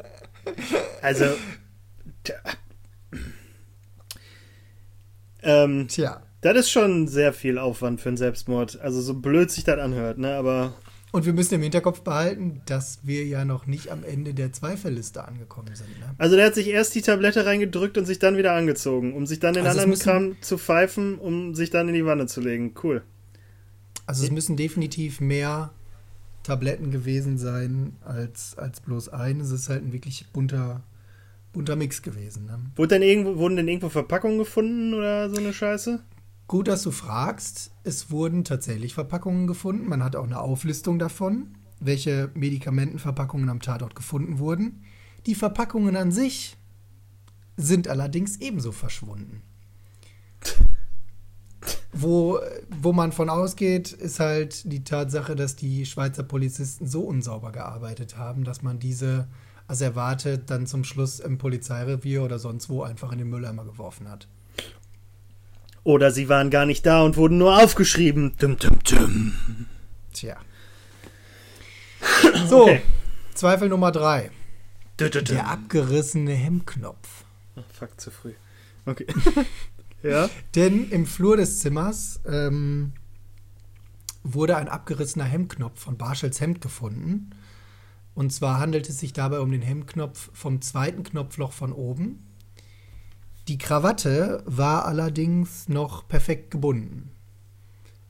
[SPEAKER 2] also, ähm, Tja. Das ist schon sehr viel Aufwand für einen Selbstmord. Also so blöd sich das anhört, ne? Aber
[SPEAKER 1] und wir müssen im Hinterkopf behalten, dass wir ja noch nicht am Ende der Zweifelliste angekommen sind. Ne?
[SPEAKER 2] Also der hat sich erst die Tablette reingedrückt und sich dann wieder angezogen, um sich dann den also anderen Kram zu pfeifen, um sich dann in die Wanne zu legen. Cool.
[SPEAKER 1] Also es müssen definitiv mehr Tabletten gewesen sein als, als bloß ein. Es ist halt ein wirklich bunter, bunter Mix gewesen. Ne?
[SPEAKER 2] Wurde denn irgendwo, wurden denn irgendwo Verpackungen gefunden oder so eine Scheiße?
[SPEAKER 1] Gut, dass du fragst. Es wurden tatsächlich Verpackungen gefunden. Man hat auch eine Auflistung davon, welche Medikamentenverpackungen am Tatort gefunden wurden. Die Verpackungen an sich sind allerdings ebenso verschwunden. Wo, wo man von ausgeht, ist halt die Tatsache, dass die Schweizer Polizisten so unsauber gearbeitet haben, dass man diese Asservate dann zum Schluss im Polizeirevier oder sonst wo einfach in den Mülleimer geworfen hat.
[SPEAKER 2] Oder sie waren gar nicht da und wurden nur aufgeschrieben. Dum, dum, dum.
[SPEAKER 1] Tja. So, okay. Zweifel Nummer drei. Der abgerissene Hemmknopf.
[SPEAKER 2] Ach, fuck, zu früh. Okay. ja.
[SPEAKER 1] Denn im Flur des Zimmers ähm, wurde ein abgerissener Hemmknopf von Barschels Hemd gefunden. Und zwar handelt es sich dabei um den Hemmknopf vom zweiten Knopfloch von oben. Die Krawatte war allerdings noch perfekt gebunden.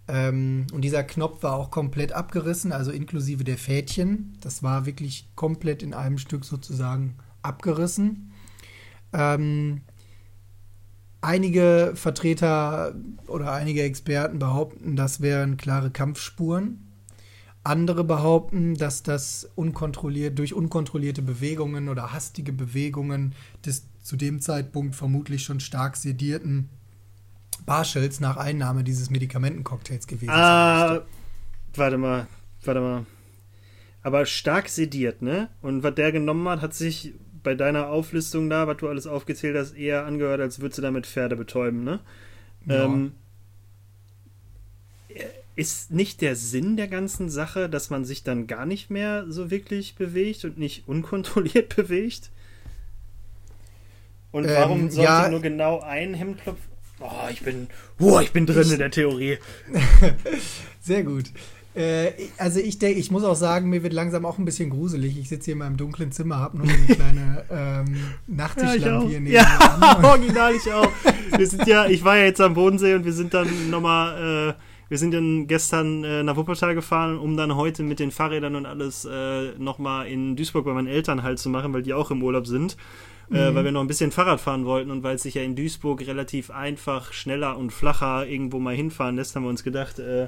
[SPEAKER 1] Ähm, und dieser Knopf war auch komplett abgerissen, also inklusive der Fädchen. Das war wirklich komplett in einem Stück sozusagen abgerissen. Ähm, einige Vertreter oder einige Experten behaupten, das wären klare Kampfspuren. Andere behaupten, dass das unkontrolliert, durch unkontrollierte Bewegungen oder hastige Bewegungen des zu dem Zeitpunkt vermutlich schon stark sedierten Barschels nach Einnahme dieses Medikamentencocktails gewesen
[SPEAKER 2] ah, sein Warte mal, warte mal. Aber stark sediert, ne? Und was der genommen hat, hat sich bei deiner Auflistung da, was du alles aufgezählt hast, eher angehört, als würdest du damit Pferde betäuben, ne? Ja. Ähm, ist nicht der Sinn der ganzen Sache, dass man sich dann gar nicht mehr so wirklich bewegt und nicht unkontrolliert bewegt? Und warum ähm, sollte ja, nur genau ein Hemdknopf? Oh, ich bin, oh, ich bin drin ich, in der Theorie.
[SPEAKER 1] Sehr gut. Äh, also ich denke, ich muss auch sagen, mir wird langsam auch ein bisschen gruselig. Ich sitze hier in meinem dunklen Zimmer, habe nur eine kleine ähm, Nachttischlampe ja, hier neben
[SPEAKER 2] Ja, original ich auch. Wir sind ja, ich war ja jetzt am Bodensee und wir sind dann nochmal, äh, wir sind dann gestern äh, nach Wuppertal gefahren, um dann heute mit den Fahrrädern und alles äh, nochmal in Duisburg bei meinen Eltern halt zu machen, weil die auch im Urlaub sind äh, weil mhm. wir noch ein bisschen Fahrrad fahren wollten und weil es sich ja in Duisburg relativ einfach, schneller und flacher irgendwo mal hinfahren lässt, haben wir uns gedacht, äh,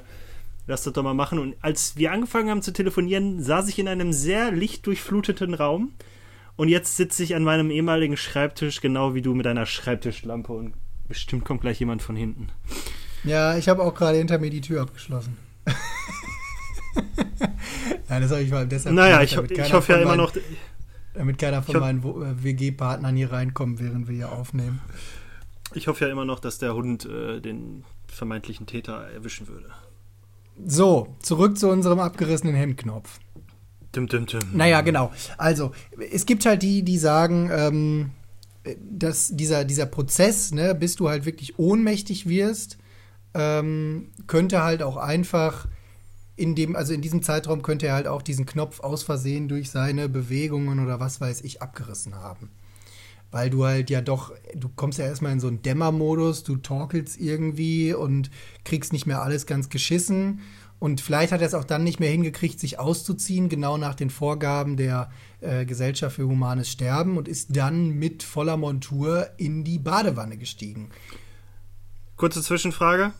[SPEAKER 2] lass das doch mal machen. Und als wir angefangen haben zu telefonieren, saß ich in einem sehr lichtdurchfluteten Raum. Und jetzt sitze ich an meinem ehemaligen Schreibtisch, genau wie du mit deiner Schreibtischlampe. Und bestimmt kommt gleich jemand von hinten.
[SPEAKER 1] Ja, ich habe auch gerade hinter mir die Tür abgeschlossen.
[SPEAKER 2] ja, das habe ich mal deshalb. Naja, ich, ich hoffe ja immer noch.
[SPEAKER 1] Damit keiner von meinen äh, WG-Partnern hier reinkommt, während wir hier aufnehmen.
[SPEAKER 2] Ich hoffe ja immer noch, dass der Hund äh, den vermeintlichen Täter erwischen würde.
[SPEAKER 1] So, zurück zu unserem abgerissenen Hemdknopf.
[SPEAKER 2] Dim, dim, dim.
[SPEAKER 1] Naja, genau. Also, es gibt halt die, die sagen, ähm, dass dieser, dieser Prozess, ne, bis du halt wirklich ohnmächtig wirst, ähm, könnte halt auch einfach in dem, also in diesem Zeitraum könnte er halt auch diesen Knopf aus Versehen durch seine Bewegungen oder was weiß ich abgerissen haben. Weil du halt ja doch, du kommst ja erstmal in so einen Dämmermodus, du torkelst irgendwie und kriegst nicht mehr alles ganz geschissen. Und vielleicht hat er es auch dann nicht mehr hingekriegt, sich auszuziehen, genau nach den Vorgaben der äh, Gesellschaft für humanes Sterben und ist dann mit voller Montur in die Badewanne gestiegen.
[SPEAKER 2] Kurze Zwischenfrage.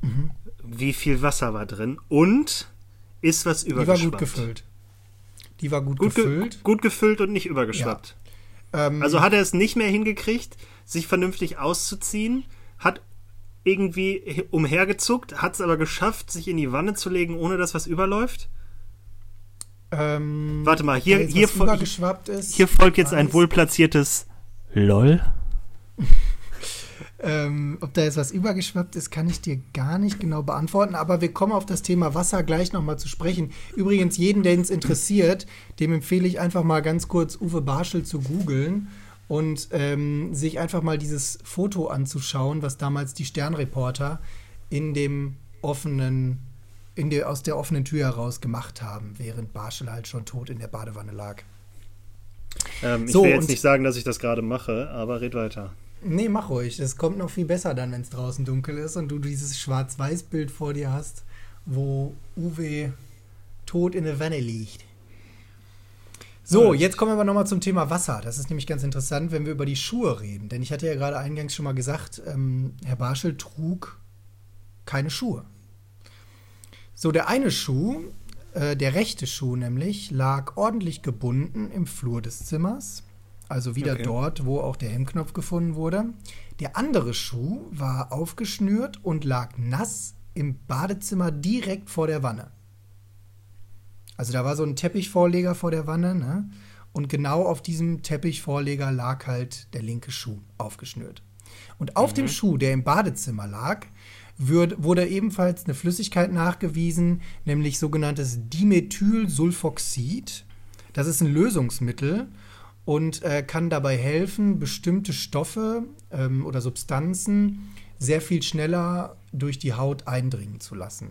[SPEAKER 2] Mhm. Wie viel Wasser war drin? Und ist was übergeschwappt?
[SPEAKER 1] Die war gut gefüllt. Die war gut,
[SPEAKER 2] gut
[SPEAKER 1] gefüllt.
[SPEAKER 2] Ge gut gefüllt und nicht übergeschwappt. Ja. Ähm, also hat er es nicht mehr hingekriegt, sich vernünftig auszuziehen, hat irgendwie umhergezuckt, hat es aber geschafft, sich in die Wanne zu legen, ohne dass was überläuft?
[SPEAKER 1] Ähm,
[SPEAKER 2] Warte mal, hier, hier,
[SPEAKER 1] ist,
[SPEAKER 2] hier folgt jetzt ein wohlplatziertes LOL.
[SPEAKER 1] ähm, ob da jetzt was übergeschwappt ist, kann ich dir gar nicht genau beantworten. Aber wir kommen auf das Thema Wasser gleich nochmal zu sprechen. Übrigens, jeden, den es interessiert, dem empfehle ich einfach mal ganz kurz Uwe Barschel zu googeln und ähm, sich einfach mal dieses Foto anzuschauen, was damals die Sternreporter in dem offenen in der, aus der offenen Tür heraus gemacht haben, während Barschel halt schon tot in der Badewanne lag.
[SPEAKER 2] Ähm, ich so, will jetzt nicht sagen, dass ich das gerade mache, aber red weiter.
[SPEAKER 1] Nee, mach ruhig. Es kommt noch viel besser dann, wenn es draußen dunkel ist und du dieses Schwarz-Weiß-Bild vor dir hast, wo Uwe tot in der Wanne liegt. So, jetzt kommen wir aber nochmal zum Thema Wasser. Das ist nämlich ganz interessant, wenn wir über die Schuhe reden. Denn ich hatte ja gerade eingangs schon mal gesagt, ähm, Herr Barschel trug keine Schuhe. So, der eine Schuh, äh, der rechte Schuh nämlich, lag ordentlich gebunden im Flur des Zimmers. Also wieder okay. dort, wo auch der Hemmknopf gefunden wurde. Der andere Schuh war aufgeschnürt und lag nass im Badezimmer direkt vor der Wanne. Also da war so ein Teppichvorleger vor der Wanne, ne? Und genau auf diesem Teppichvorleger lag halt der linke Schuh aufgeschnürt. Und auf mhm. dem Schuh, der im Badezimmer lag, wird, wurde ebenfalls eine Flüssigkeit nachgewiesen, nämlich sogenanntes Dimethylsulfoxid. Das ist ein Lösungsmittel und äh, kann dabei helfen, bestimmte Stoffe ähm, oder Substanzen sehr viel schneller durch die Haut eindringen zu lassen.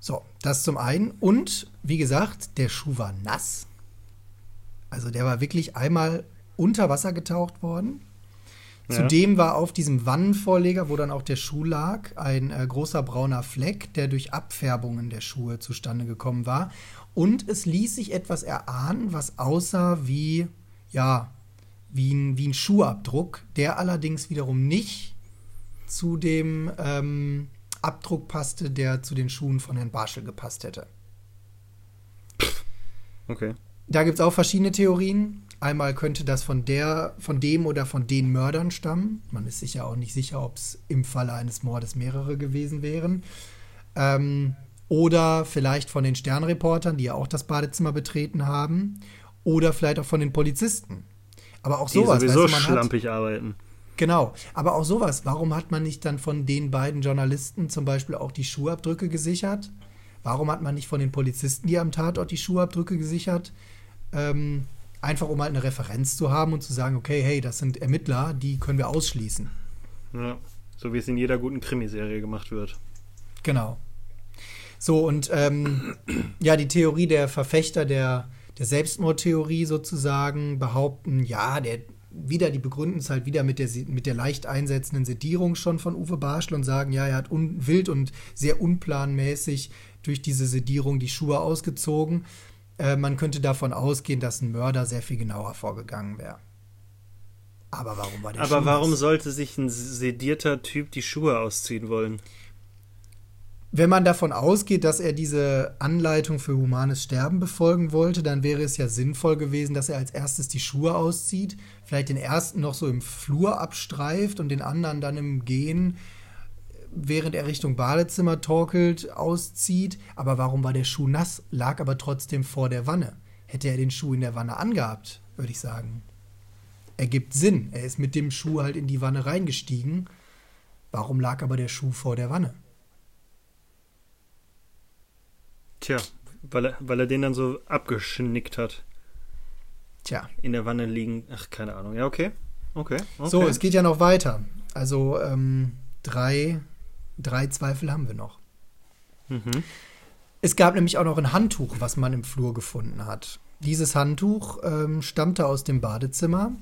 [SPEAKER 1] So, das zum einen. Und wie gesagt, der Schuh war nass. Also der war wirklich einmal unter Wasser getaucht worden. Zudem war auf diesem Wannenvorleger, wo dann auch der Schuh lag, ein äh, großer brauner Fleck, der durch Abfärbungen der Schuhe zustande gekommen war. Und es ließ sich etwas erahnen, was aussah wie, ja, wie ein, wie ein Schuhabdruck, der allerdings wiederum nicht zu dem ähm, Abdruck passte, der zu den Schuhen von Herrn Barschel gepasst hätte.
[SPEAKER 2] Okay.
[SPEAKER 1] Da gibt es auch verschiedene Theorien. Einmal könnte das von der, von dem oder von den Mördern stammen. Man ist sich ja auch nicht sicher, ob es im Falle eines Mordes mehrere gewesen wären. Ähm, oder vielleicht von den Sternreportern, die ja auch das Badezimmer betreten haben. Oder vielleicht auch von den Polizisten. Aber auch sowas.
[SPEAKER 2] Die sowieso weißt du, schlampig hat, arbeiten.
[SPEAKER 1] Genau, aber auch sowas. Warum hat man nicht dann von den beiden Journalisten zum Beispiel auch die Schuhabdrücke gesichert? Warum hat man nicht von den Polizisten, die am Tatort die Schuhabdrücke gesichert? Ähm, Einfach um halt eine Referenz zu haben und zu sagen, okay, hey, das sind Ermittler, die können wir ausschließen.
[SPEAKER 2] Ja, so wie es in jeder guten Krimiserie gemacht wird.
[SPEAKER 1] Genau. So, und ähm, ja, die Theorie der Verfechter der, der Selbstmordtheorie sozusagen behaupten, ja, der wieder, die begründen es halt wieder mit der, mit der leicht einsetzenden Sedierung schon von Uwe Barschel und sagen, ja, er hat un, wild und sehr unplanmäßig durch diese Sedierung die Schuhe ausgezogen. Äh, man könnte davon ausgehen, dass ein Mörder sehr viel genauer vorgegangen wäre. Aber warum war der
[SPEAKER 2] Aber warum sollte sich ein sedierter Typ die Schuhe ausziehen wollen?
[SPEAKER 1] Wenn man davon ausgeht, dass er diese Anleitung für humanes Sterben befolgen wollte, dann wäre es ja sinnvoll gewesen, dass er als erstes die Schuhe auszieht, vielleicht den ersten noch so im Flur abstreift und den anderen dann im Gehen während er Richtung Badezimmer torkelt, auszieht. Aber warum war der Schuh nass, lag aber trotzdem vor der Wanne? Hätte er den Schuh in der Wanne angehabt, würde ich sagen. Ergibt Sinn. Er ist mit dem Schuh halt in die Wanne reingestiegen. Warum lag aber der Schuh vor der Wanne?
[SPEAKER 2] Tja, weil er, weil er den dann so abgeschnickt hat.
[SPEAKER 1] Tja.
[SPEAKER 2] In der Wanne liegen. Ach, keine Ahnung. Ja, okay. Okay. okay.
[SPEAKER 1] So, es geht ja noch weiter. Also, ähm, drei drei Zweifel haben wir noch. Mhm. Es gab nämlich auch noch ein Handtuch, was man im Flur gefunden hat. Dieses Handtuch ähm, stammte aus dem Badezimmer.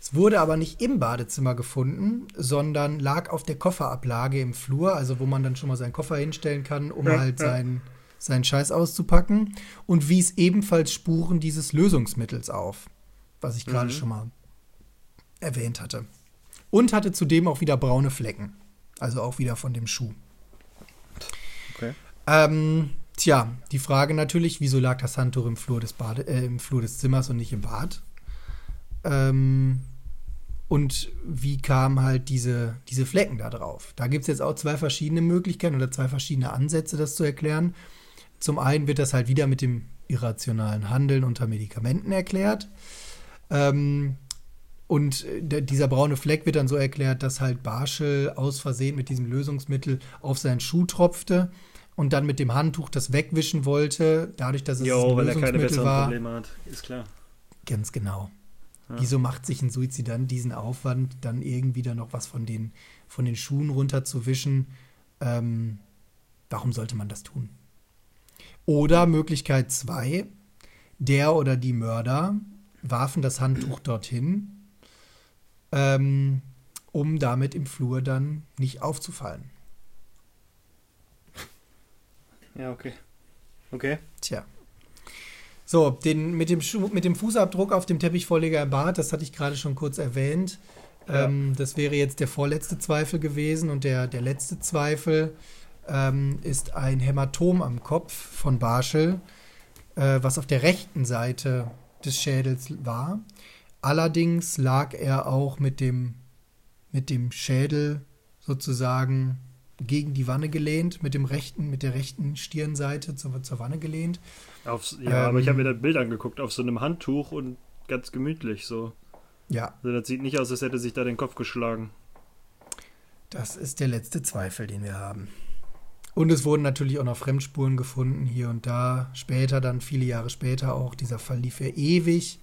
[SPEAKER 1] Es wurde aber nicht im Badezimmer gefunden, sondern lag auf der Kofferablage im Flur, also wo man dann schon mal seinen Koffer hinstellen kann, um ja, halt ja. seinen, seinen Scheiß auszupacken. Und wies ebenfalls Spuren dieses Lösungsmittels auf, was ich gerade mhm. schon mal erwähnt hatte. Und hatte zudem auch wieder braune Flecken. Also auch wieder von dem Schuh.
[SPEAKER 2] Okay.
[SPEAKER 1] Ähm, tja, die Frage natürlich, wieso lag das Handtuch im Flur des, Bade, äh, im Flur des Zimmers und nicht im Bad? Ähm, und wie kamen halt diese, diese Flecken da drauf? Da gibt es jetzt auch zwei verschiedene Möglichkeiten oder zwei verschiedene Ansätze, das zu erklären. Zum einen wird das halt wieder mit dem irrationalen Handeln unter Medikamenten erklärt. Ähm, und der, dieser braune Fleck wird dann so erklärt, dass halt Barschel aus Versehen mit diesem Lösungsmittel auf seinen Schuh tropfte und dann mit dem Handtuch das wegwischen wollte, dadurch, dass es
[SPEAKER 2] Jo,
[SPEAKER 1] ein
[SPEAKER 2] weil er keine besseren
[SPEAKER 1] war.
[SPEAKER 2] Probleme hat. Ist klar.
[SPEAKER 1] Ganz genau.
[SPEAKER 2] Ja.
[SPEAKER 1] Wieso macht sich ein Suizidant diesen Aufwand, dann irgendwie da noch was von den, von den Schuhen runterzuwischen? Ähm, warum sollte man das tun? Oder Möglichkeit zwei, der oder die Mörder warfen das Handtuch dorthin, ähm, um damit im Flur dann nicht aufzufallen.
[SPEAKER 2] Ja, okay. Okay.
[SPEAKER 1] Tja. So, den, mit, dem Schuh, mit dem Fußabdruck auf dem Teppichvorleger im Bad, das hatte ich gerade schon kurz erwähnt.
[SPEAKER 2] Ja.
[SPEAKER 1] Ähm, das wäre jetzt der vorletzte Zweifel gewesen. Und der, der letzte Zweifel ähm, ist ein Hämatom am Kopf von Barschel, äh, was auf der rechten Seite des Schädels war. Allerdings lag er auch mit dem, mit dem Schädel sozusagen gegen die Wanne gelehnt, mit dem rechten, mit der rechten Stirnseite zur, zur Wanne gelehnt.
[SPEAKER 2] Aufs, ja,
[SPEAKER 1] Ähm,
[SPEAKER 2] aber ich habe mir das Bild angeguckt auf so einem Handtuch und ganz gemütlich so.
[SPEAKER 1] Ja,
[SPEAKER 2] Also das sieht nicht aus, als hätte sich da den Kopf geschlagen.
[SPEAKER 1] das ist der letzte Zweifel, den wir haben. Und es wurden natürlich auch noch Fremdspuren gefunden, hier und da. Später, dann viele Jahre später auch. Dieser Fall lief ja ewig.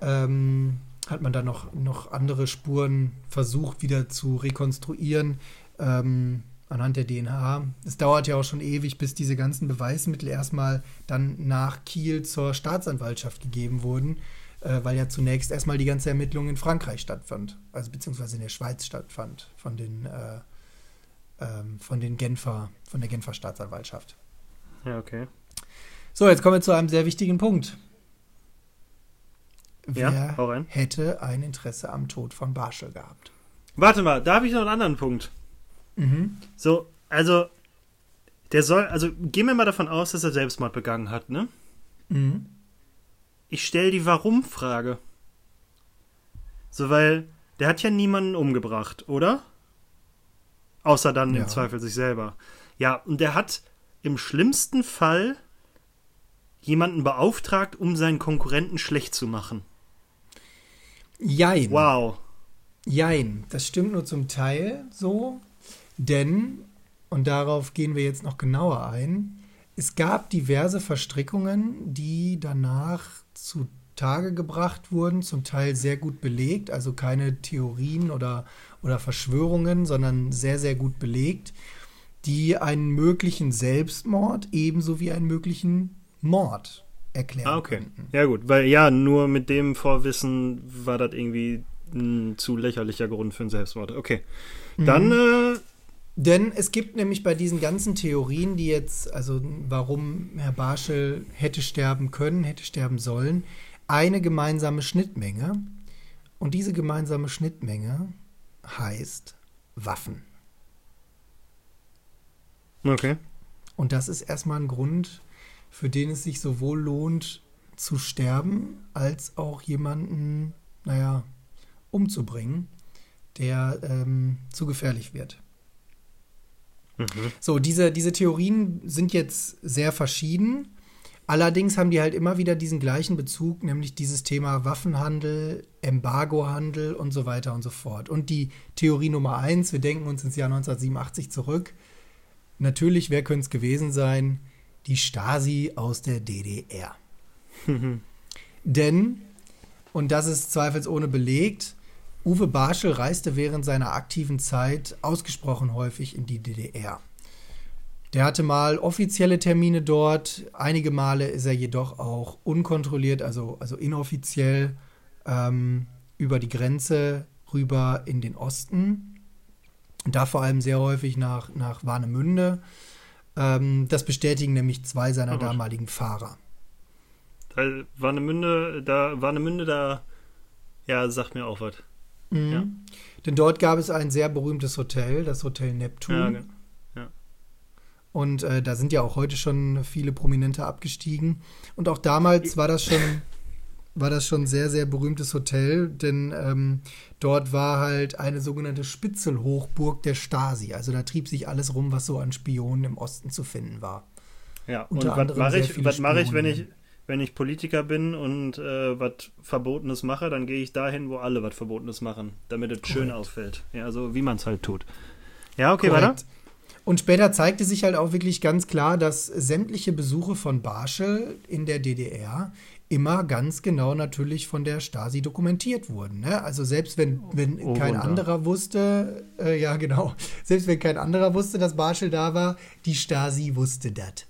[SPEAKER 1] Ähm, hat man dann noch, noch andere Spuren versucht wieder zu rekonstruieren ähm, anhand der DNA. Es dauert ja auch schon ewig, bis diese ganzen Beweismittel erstmal dann nach Kiel zur Staatsanwaltschaft gegeben wurden, äh, weil ja zunächst erstmal die ganze Ermittlung in Frankreich stattfand, also beziehungsweise in der Schweiz stattfand, von den, äh, ähm, von den Genfer, von der Genfer Staatsanwaltschaft.
[SPEAKER 2] Ja, okay.
[SPEAKER 1] So, jetzt kommen wir zu einem sehr wichtigen Punkt.
[SPEAKER 2] Ja,
[SPEAKER 1] Wer
[SPEAKER 2] rein.
[SPEAKER 1] hätte ein Interesse am Tod von Barschel gehabt?
[SPEAKER 2] Warte mal, da habe ich noch einen anderen Punkt.
[SPEAKER 1] Mhm.
[SPEAKER 2] So, also, der soll, also gehen wir mal davon aus, dass er Selbstmord begangen hat, ne?
[SPEAKER 1] Mhm.
[SPEAKER 2] Ich stelle die Warum-Frage. So, weil der hat ja niemanden umgebracht, oder? Außer dann
[SPEAKER 1] Ja.
[SPEAKER 2] im Zweifel sich selber. Ja, und der hat im schlimmsten Fall jemanden beauftragt, um seinen Konkurrenten schlecht zu machen.
[SPEAKER 1] Jein.
[SPEAKER 2] Wow.
[SPEAKER 1] Jein. Das stimmt nur zum Teil so, denn, und darauf gehen wir jetzt noch genauer ein, es gab diverse Verstrickungen, die danach zutage gebracht wurden, zum Teil sehr gut belegt, also keine Theorien oder, oder Verschwörungen, sondern sehr, sehr gut belegt, die einen möglichen Selbstmord ebenso wie einen möglichen Mord erklären
[SPEAKER 2] Ah, okay.
[SPEAKER 1] könnten.
[SPEAKER 2] Ja, gut, weil ja, nur mit dem Vorwissen war das irgendwie ein zu lächerlicher Grund für einen Selbstmord. Okay. Dann, äh,
[SPEAKER 1] Denn es gibt nämlich bei diesen ganzen Theorien, die jetzt, also warum Herr Barschel hätte sterben können, hätte sterben sollen, eine gemeinsame Schnittmenge. Und diese gemeinsame Schnittmenge heißt Waffen.
[SPEAKER 2] okay.
[SPEAKER 1] Und das ist erstmal ein Grund, für den es sich sowohl lohnt zu sterben, als auch jemanden, naja, umzubringen, der ähm, zu gefährlich wird.
[SPEAKER 2] Mhm.
[SPEAKER 1] So, diese, diese Theorien sind jetzt sehr verschieden. Allerdings haben die halt immer wieder diesen gleichen Bezug, nämlich dieses Thema Waffenhandel, Embargohandel und so weiter und so fort. Und die Theorie Nummer eins, wir denken uns ins Jahr 1987 zurück. Natürlich, wer könnte es gewesen sein? Die Stasi aus der DDR. Denn, und das ist zweifelsohne belegt, Uwe Barschel reiste während seiner aktiven Zeit ausgesprochen häufig in die DDR. Der hatte mal offizielle Termine dort, einige Male ist er jedoch auch unkontrolliert, also, also inoffiziell ähm, über die Grenze rüber in den Osten. Da vor allem sehr häufig nach, nach Warnemünde. Ähm, das bestätigen nämlich zwei seiner
[SPEAKER 2] was.
[SPEAKER 1] damaligen Fahrer.
[SPEAKER 2] Da war eine Münde, da war eine Münde, da, ja, sagt mir auch was.
[SPEAKER 1] Mhm. Ja. Denn dort gab es ein sehr berühmtes Hotel, das Hotel Neptun. Ja, ja. Und äh, da sind ja auch heute schon viele Prominente abgestiegen. Und auch damals war das schon, war das schon sehr, sehr berühmtes Hotel, denn ähm, dort war halt eine sogenannte Spitzelhochburg der Stasi. Also da trieb sich alles rum, was so an Spionen im Osten zu finden war.
[SPEAKER 2] Ja, Unter und was mache ich, was mach ich, wenn ich, wenn ich Politiker bin und äh, was Verbotenes mache, dann gehe ich dahin, wo alle was Verbotenes machen, damit es schön auffällt. Ja, also wie man es halt tut. Ja, okay, Korrekt. weiter.
[SPEAKER 1] Und später zeigte sich halt auch wirklich ganz klar, dass sämtliche Besuche von Barschel in der DDR immer ganz genau natürlich von der Stasi dokumentiert wurden. Ne? Also selbst wenn, wenn oh, kein Wunder. anderer wusste, äh, ja genau, selbst wenn kein anderer wusste, dass Barschel da war, die Stasi wusste das.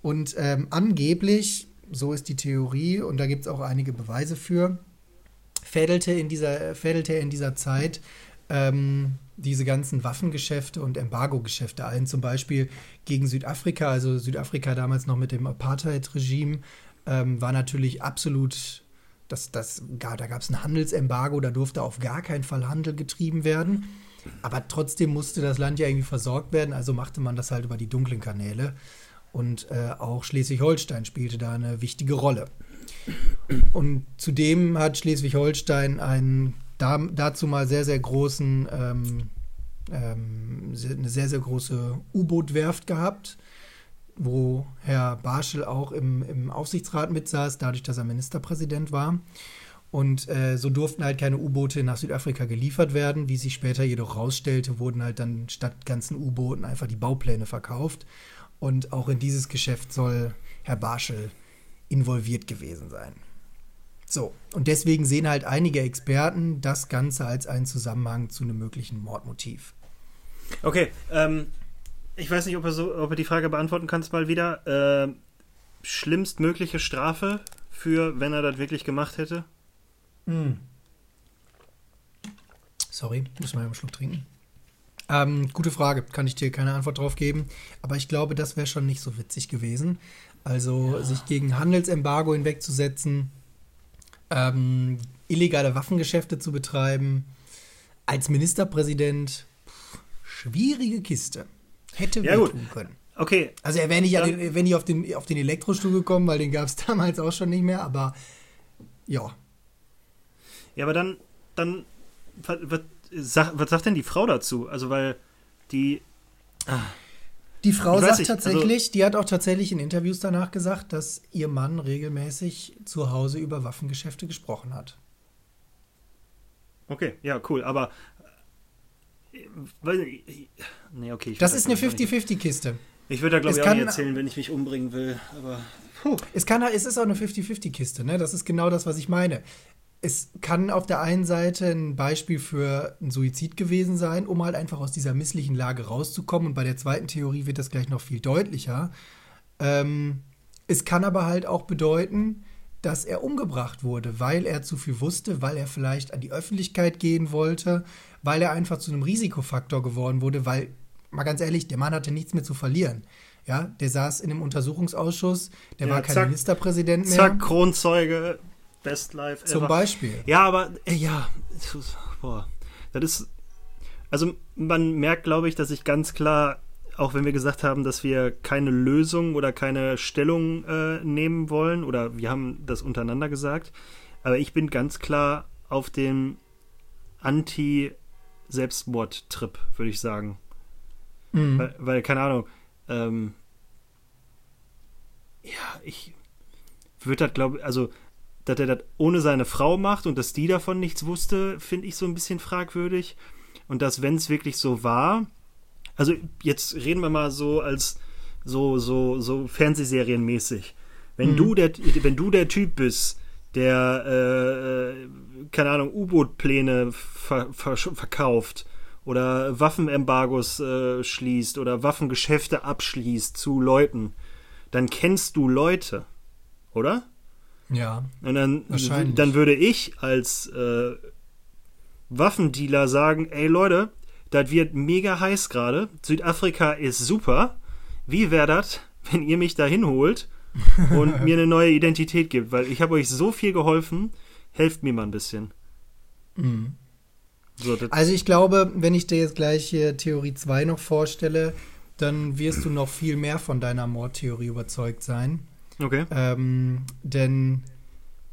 [SPEAKER 1] Und ähm, angeblich, so ist die Theorie, und da gibt es auch einige Beweise für, fädelte, in dieser, fädelte er in dieser Zeit ähm, diese ganzen Waffengeschäfte und Embargo-Geschäfte ein, zum Beispiel gegen Südafrika, also Südafrika damals noch mit dem Apartheid-Regime, ähm, war natürlich absolut, das, das, da gab es ein Handelsembargo, da durfte auf gar keinen Fall Handel getrieben werden. Aber trotzdem musste das Land ja irgendwie versorgt werden, also machte man das halt über die dunklen Kanäle. Und äh, auch Schleswig-Holstein spielte da eine wichtige Rolle. Und zudem hat Schleswig-Holstein einen da, dazu mal sehr, sehr großen, ähm, ähm, eine sehr, sehr große U-Boot-Werft gehabt, wo Herr Barschel auch im, im Aufsichtsrat mitsaß, dadurch, dass er Ministerpräsident war. Und äh, so durften halt keine U-Boote nach Südafrika geliefert werden. Wie sich später jedoch rausstellte, wurden halt dann statt ganzen U-Booten einfach die Baupläne verkauft. Und auch in dieses Geschäft soll Herr Barschel involviert gewesen sein. So, und deswegen sehen halt einige Experten das Ganze als einen Zusammenhang zu einem möglichen Mordmotiv.
[SPEAKER 2] Okay, ähm, ich weiß nicht, ob du, so, ob du die Frage beantworten kannst mal wieder. Äh, schlimmstmögliche Strafe für, wenn er das wirklich gemacht hätte? Mm.
[SPEAKER 1] Sorry, muss mal einen Schluck trinken. Ähm, gute Frage, kann ich dir keine Antwort drauf geben. Aber ich glaube, das wäre schon nicht so witzig gewesen. Also ja. sich gegen Handelsembargo hinwegzusetzen, ähm, illegale Waffengeschäfte zu betreiben, als Ministerpräsident, pff, schwierige Kiste. Hätte ja, tun können.
[SPEAKER 2] Okay.
[SPEAKER 1] Also er wäre nicht, den, wär nicht auf, den, auf den Elektrostuhl gekommen, weil den gab es damals auch schon nicht mehr, aber ja.
[SPEAKER 2] Ja, aber dann, dann was, sag, was sagt denn die Frau dazu? Also, weil die.
[SPEAKER 1] Ah, die Frau sagt nicht, also tatsächlich, also, die hat auch tatsächlich in Interviews danach gesagt, dass ihr Mann regelmäßig zu Hause über Waffengeschäfte gesprochen hat.
[SPEAKER 2] Okay, ja, cool. Aber. Weil, nee, okay.
[SPEAKER 1] das ist eine 50-50-Kiste.
[SPEAKER 2] Ich würde da, glaube ich, auch nicht erzählen, wenn ich mich umbringen will. Aber.
[SPEAKER 1] Puh. Es, kann, es ist auch eine 50-50-Kiste, ne? Das ist genau das, was ich meine es kann auf der einen Seite ein Beispiel für einen Suizid gewesen sein, um halt einfach aus dieser misslichen Lage rauszukommen. Und bei der zweiten Theorie wird das gleich noch viel deutlicher. Ähm, es kann aber halt auch bedeuten, dass er umgebracht wurde, weil er zu viel wusste, weil er vielleicht an die Öffentlichkeit gehen wollte, weil er einfach zu einem Risikofaktor geworden wurde, weil, mal ganz ehrlich, der Mann hatte nichts mehr zu verlieren. Ja, der saß in einem Untersuchungsausschuss, der ja, war kein zack, Ministerpräsident mehr.
[SPEAKER 2] Zack, Kronzeuge, Best Life
[SPEAKER 1] ever. Zum Beispiel.
[SPEAKER 2] Ja, aber äh, ja, boah, das ist, also man merkt, glaube ich, dass ich ganz klar, auch wenn wir gesagt haben, dass wir keine Lösung oder keine Stellung äh, nehmen wollen, oder wir haben das untereinander gesagt, aber ich bin ganz klar auf dem Anti-Selbstmord-Trip, würde ich sagen. Mhm. Weil, weil, keine Ahnung, ähm, ja, ich würde das, glaube ich, also dass er das ohne seine Frau macht und dass die davon nichts wusste, finde ich so ein bisschen fragwürdig. Und dass, wenn es wirklich so war, also jetzt reden wir mal so als so, so, so Fernsehserienmäßig. Wenn mhm. du der, wenn du der Typ bist, der, äh, äh keine Ahnung, U-Boot-Pläne ver ver verkauft oder Waffenembargos äh, schließt oder Waffengeschäfte abschließt zu Leuten, dann kennst du Leute, oder?
[SPEAKER 1] Ja.
[SPEAKER 2] Und dann, dann würde ich als äh, Waffendealer sagen, ey Leute, das wird mega heiß gerade. Südafrika ist super. Wie wäre das, wenn ihr mich da hinholt und mir eine neue Identität gibt? Weil ich habe euch so viel geholfen. Helft mir mal ein bisschen.
[SPEAKER 1] Mhm. So, also ich glaube, wenn ich dir jetzt gleich hier Theorie 2 noch vorstelle, dann wirst du noch viel mehr von deiner Mordtheorie überzeugt sein.
[SPEAKER 2] Okay.
[SPEAKER 1] Ähm, denn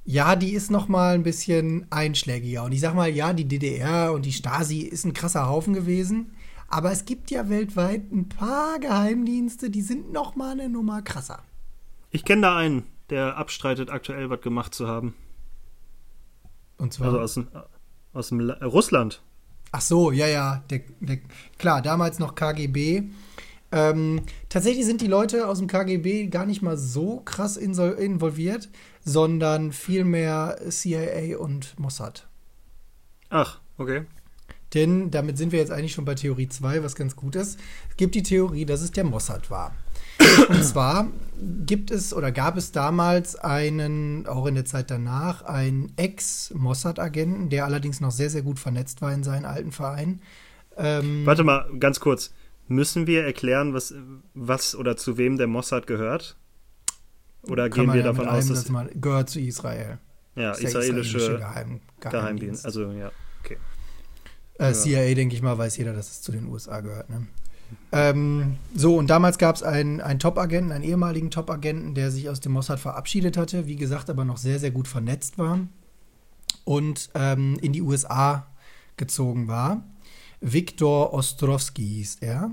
[SPEAKER 1] ja, die ist noch mal ein bisschen einschlägiger. Und ich sag mal, ja, die DDR und die Stasi ist ein krasser Haufen gewesen. Aber es gibt ja weltweit ein paar Geheimdienste, die sind noch mal eine Nummer krasser.
[SPEAKER 2] Ich kenne da einen, der abstreitet, aktuell was gemacht zu haben.
[SPEAKER 1] Und zwar?
[SPEAKER 2] Also aus dem, aus dem äh, Russland.
[SPEAKER 1] Ach so, ja, ja. Der, der, klar, damals noch KGB. Ähm, tatsächlich sind die Leute aus dem KGB gar nicht mal so krass involviert, sondern vielmehr CIA und Mossad.
[SPEAKER 2] Ach, okay.
[SPEAKER 1] Denn damit sind wir jetzt eigentlich schon bei Theorie 2, was ganz gut ist. Es gibt die Theorie, dass es der Mossad war. Und zwar gibt es oder gab es damals einen, auch in der Zeit danach, einen Ex-Mossad-Agenten, der allerdings noch sehr, sehr gut vernetzt war in seinen alten Verein.
[SPEAKER 2] Ähm, Warte mal, ganz kurz. Müssen wir erklären, was, was oder zu wem der Mossad gehört? Oder gehen wir ja davon aus, dass.
[SPEAKER 1] Man gehört zu Israel.
[SPEAKER 2] Ja, israelische, israelische Geheim, Geheimdienst. Also, ja, okay.
[SPEAKER 1] Äh, ja. CIA, denke ich mal, weiß jeder, dass es zu den USA gehört. Ne? Ähm, so, und damals gab es einen, einen Top-Agenten, einen ehemaligen Top-Agenten, der sich aus dem Mossad verabschiedet hatte, wie gesagt, aber noch sehr, sehr gut vernetzt war und ähm, in die USA gezogen war. Viktor Ostrowski hieß er.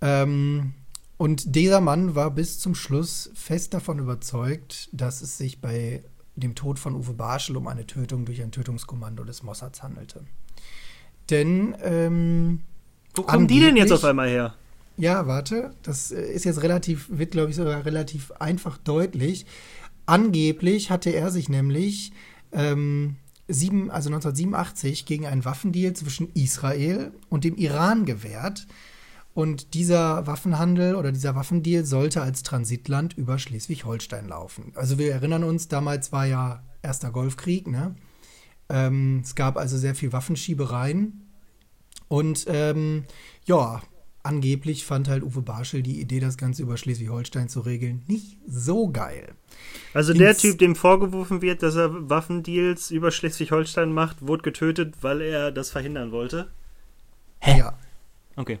[SPEAKER 1] Ähm, und dieser Mann war bis zum Schluss fest davon überzeugt, dass es sich bei dem Tod von Uwe Barschel um eine Tötung durch ein Tötungskommando des Mossads handelte. Denn ähm,
[SPEAKER 2] wo kommen die denn jetzt auf einmal her?
[SPEAKER 1] Ja, warte, das äh, ist jetzt relativ, wird glaube ich sogar relativ einfach deutlich. Angeblich hatte er sich nämlich ähm, sieben, also 1987 gegen einen Waffendeal zwischen Israel und dem Iran gewehrt. Und dieser Waffenhandel oder dieser Waffendeal sollte als Transitland über Schleswig-Holstein laufen. Also wir erinnern uns, damals war ja Erster Golfkrieg, ne? Ähm, es gab also sehr viel Waffenschiebereien. Und ähm, ja, angeblich fand halt Uwe Barschel die Idee, das Ganze über Schleswig-Holstein zu regeln, nicht so geil.
[SPEAKER 2] Also Ins der Typ, dem vorgeworfen wird, dass er Waffendeals über Schleswig-Holstein macht, wurde getötet, weil er das verhindern wollte?
[SPEAKER 1] Hä? Ja.
[SPEAKER 2] Okay.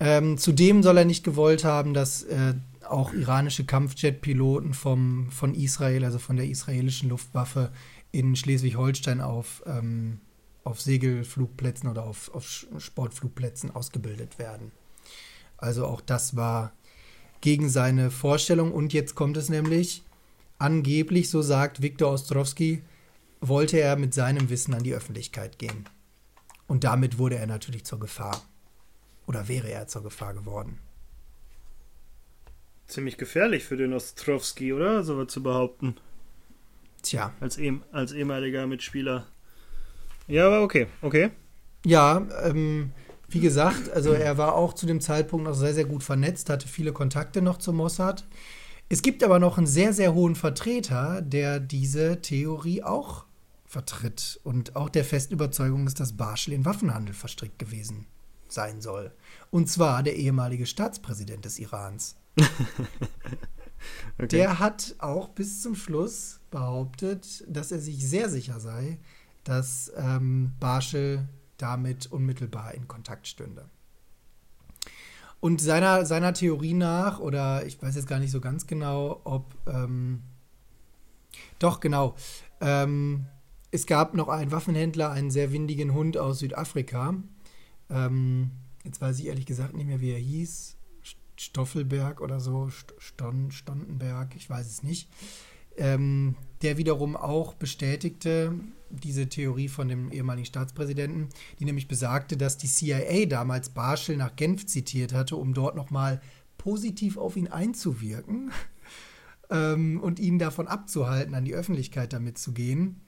[SPEAKER 1] Ähm, zudem soll er nicht gewollt haben, dass äh, auch iranische Kampfjet-Piloten von Israel, also von der israelischen Luftwaffe, in Schleswig-Holstein auf ähm, auf Segelflugplätzen oder auf, auf Sportflugplätzen ausgebildet werden. Also auch das war gegen seine Vorstellung. Und jetzt kommt es nämlich, angeblich, so sagt Viktor Ostrowski, wollte er mit seinem Wissen an die Öffentlichkeit gehen. Und damit wurde er natürlich zur Gefahr. Oder wäre er zur Gefahr geworden.
[SPEAKER 2] Ziemlich gefährlich für den Ostrowski, oder? So zu behaupten.
[SPEAKER 1] Tja.
[SPEAKER 2] Als, eh als ehemaliger Mitspieler. Ja, aber okay, okay.
[SPEAKER 1] Ja, ähm, wie gesagt, also er war auch zu dem Zeitpunkt noch sehr, sehr gut vernetzt, hatte viele Kontakte noch zum Mossad. Es gibt aber noch einen sehr, sehr hohen Vertreter, der diese Theorie auch vertritt und auch der festen Überzeugung ist, dass Barschel in Waffenhandel verstrickt gewesen sein soll. Und zwar der ehemalige Staatspräsident des Irans. okay. Der hat auch bis zum Schluss behauptet, dass er sich sehr sicher sei, dass ähm, Barschel damit unmittelbar in Kontakt stünde. Und seiner, seiner Theorie nach, oder ich weiß jetzt gar nicht so ganz genau, ob. Ähm, doch, genau. Ähm, es gab noch einen Waffenhändler, einen sehr windigen Hund aus Südafrika. Ähm, jetzt weiß ich ehrlich gesagt nicht mehr, wie er hieß. Stoffelberg oder so, Ston, Stondenberg, ich weiß es nicht. Ähm, der wiederum auch bestätigte, diese Theorie von dem ehemaligen Staatspräsidenten, die nämlich besagte, dass die CIA damals Barschel nach Genf zitiert hatte, um dort nochmal positiv auf ihn einzuwirken ähm, und ihn davon abzuhalten, an die Öffentlichkeit damit zu gehen.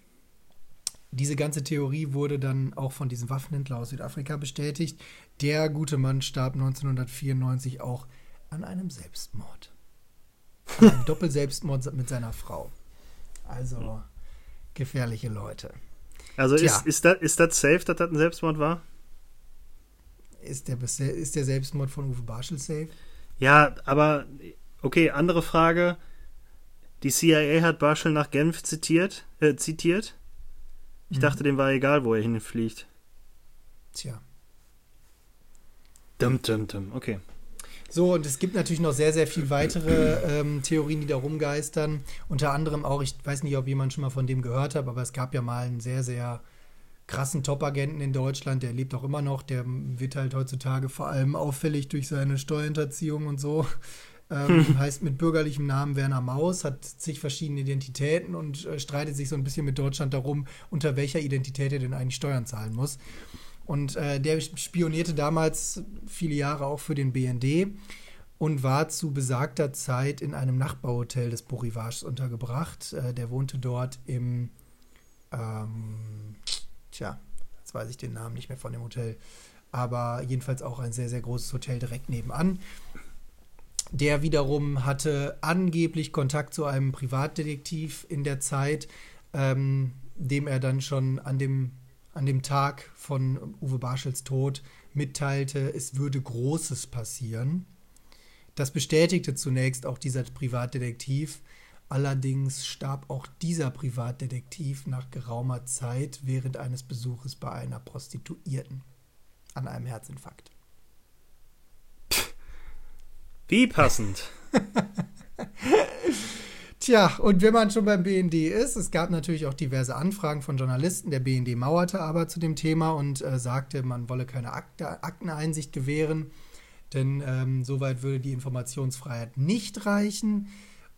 [SPEAKER 1] Diese ganze Theorie wurde dann auch von diesem Waffenhändler aus Südafrika bestätigt. Der gute Mann starb 1994 auch an einem Selbstmord. Doppelselbstmord mit seiner Frau. Also gefährliche Leute.
[SPEAKER 2] Also ist, ist, das, ist das safe, dass das ein Selbstmord war?
[SPEAKER 1] Ist der, ist der Selbstmord von Uwe Barschel safe?
[SPEAKER 2] Ja, aber okay, andere Frage. Die CIA hat Barschel nach Genf zitiert. Äh, zitiert. Ich mhm. dachte, dem war egal, wo er hinfliegt.
[SPEAKER 1] Tja.
[SPEAKER 2] Dum, dum, dum. Okay.
[SPEAKER 1] So, und es gibt natürlich noch sehr, sehr viele weitere ähm, Theorien, die da rumgeistern. Unter anderem auch, ich weiß nicht, ob jemand schon mal von dem gehört hat, aber es gab ja mal einen sehr, sehr krassen Top-Agenten in Deutschland, der lebt auch immer noch, der wird halt heutzutage vor allem auffällig durch seine Steuerhinterziehung und so. Ähm, hm. Heißt mit bürgerlichem Namen Werner Maus, hat zig verschiedene Identitäten und äh, streitet sich so ein bisschen mit Deutschland darum, unter welcher Identität er denn eigentlich Steuern zahlen muss. Und äh, der spionierte damals viele Jahre auch für den BND und war zu besagter Zeit in einem Nachbarhotel des Borivages untergebracht. Äh, der wohnte dort im, ähm, tja, jetzt weiß ich den Namen nicht mehr von dem Hotel, aber jedenfalls auch ein sehr, sehr großes Hotel direkt nebenan. Der wiederum hatte angeblich Kontakt zu einem Privatdetektiv in der Zeit, ähm, dem er dann schon an dem an dem Tag von Uwe Barschels Tod mitteilte, es würde Großes passieren. Das bestätigte zunächst auch dieser Privatdetektiv. Allerdings starb auch dieser Privatdetektiv nach geraumer Zeit während eines Besuches bei einer Prostituierten an einem Herzinfarkt.
[SPEAKER 2] Wie passend.
[SPEAKER 1] Tja, und wenn man schon beim BND ist, es gab natürlich auch diverse Anfragen von Journalisten. Der BND mauerte aber zu dem Thema und äh, sagte, man wolle keine Akte, Akteneinsicht gewähren, denn ähm, soweit würde die Informationsfreiheit nicht reichen.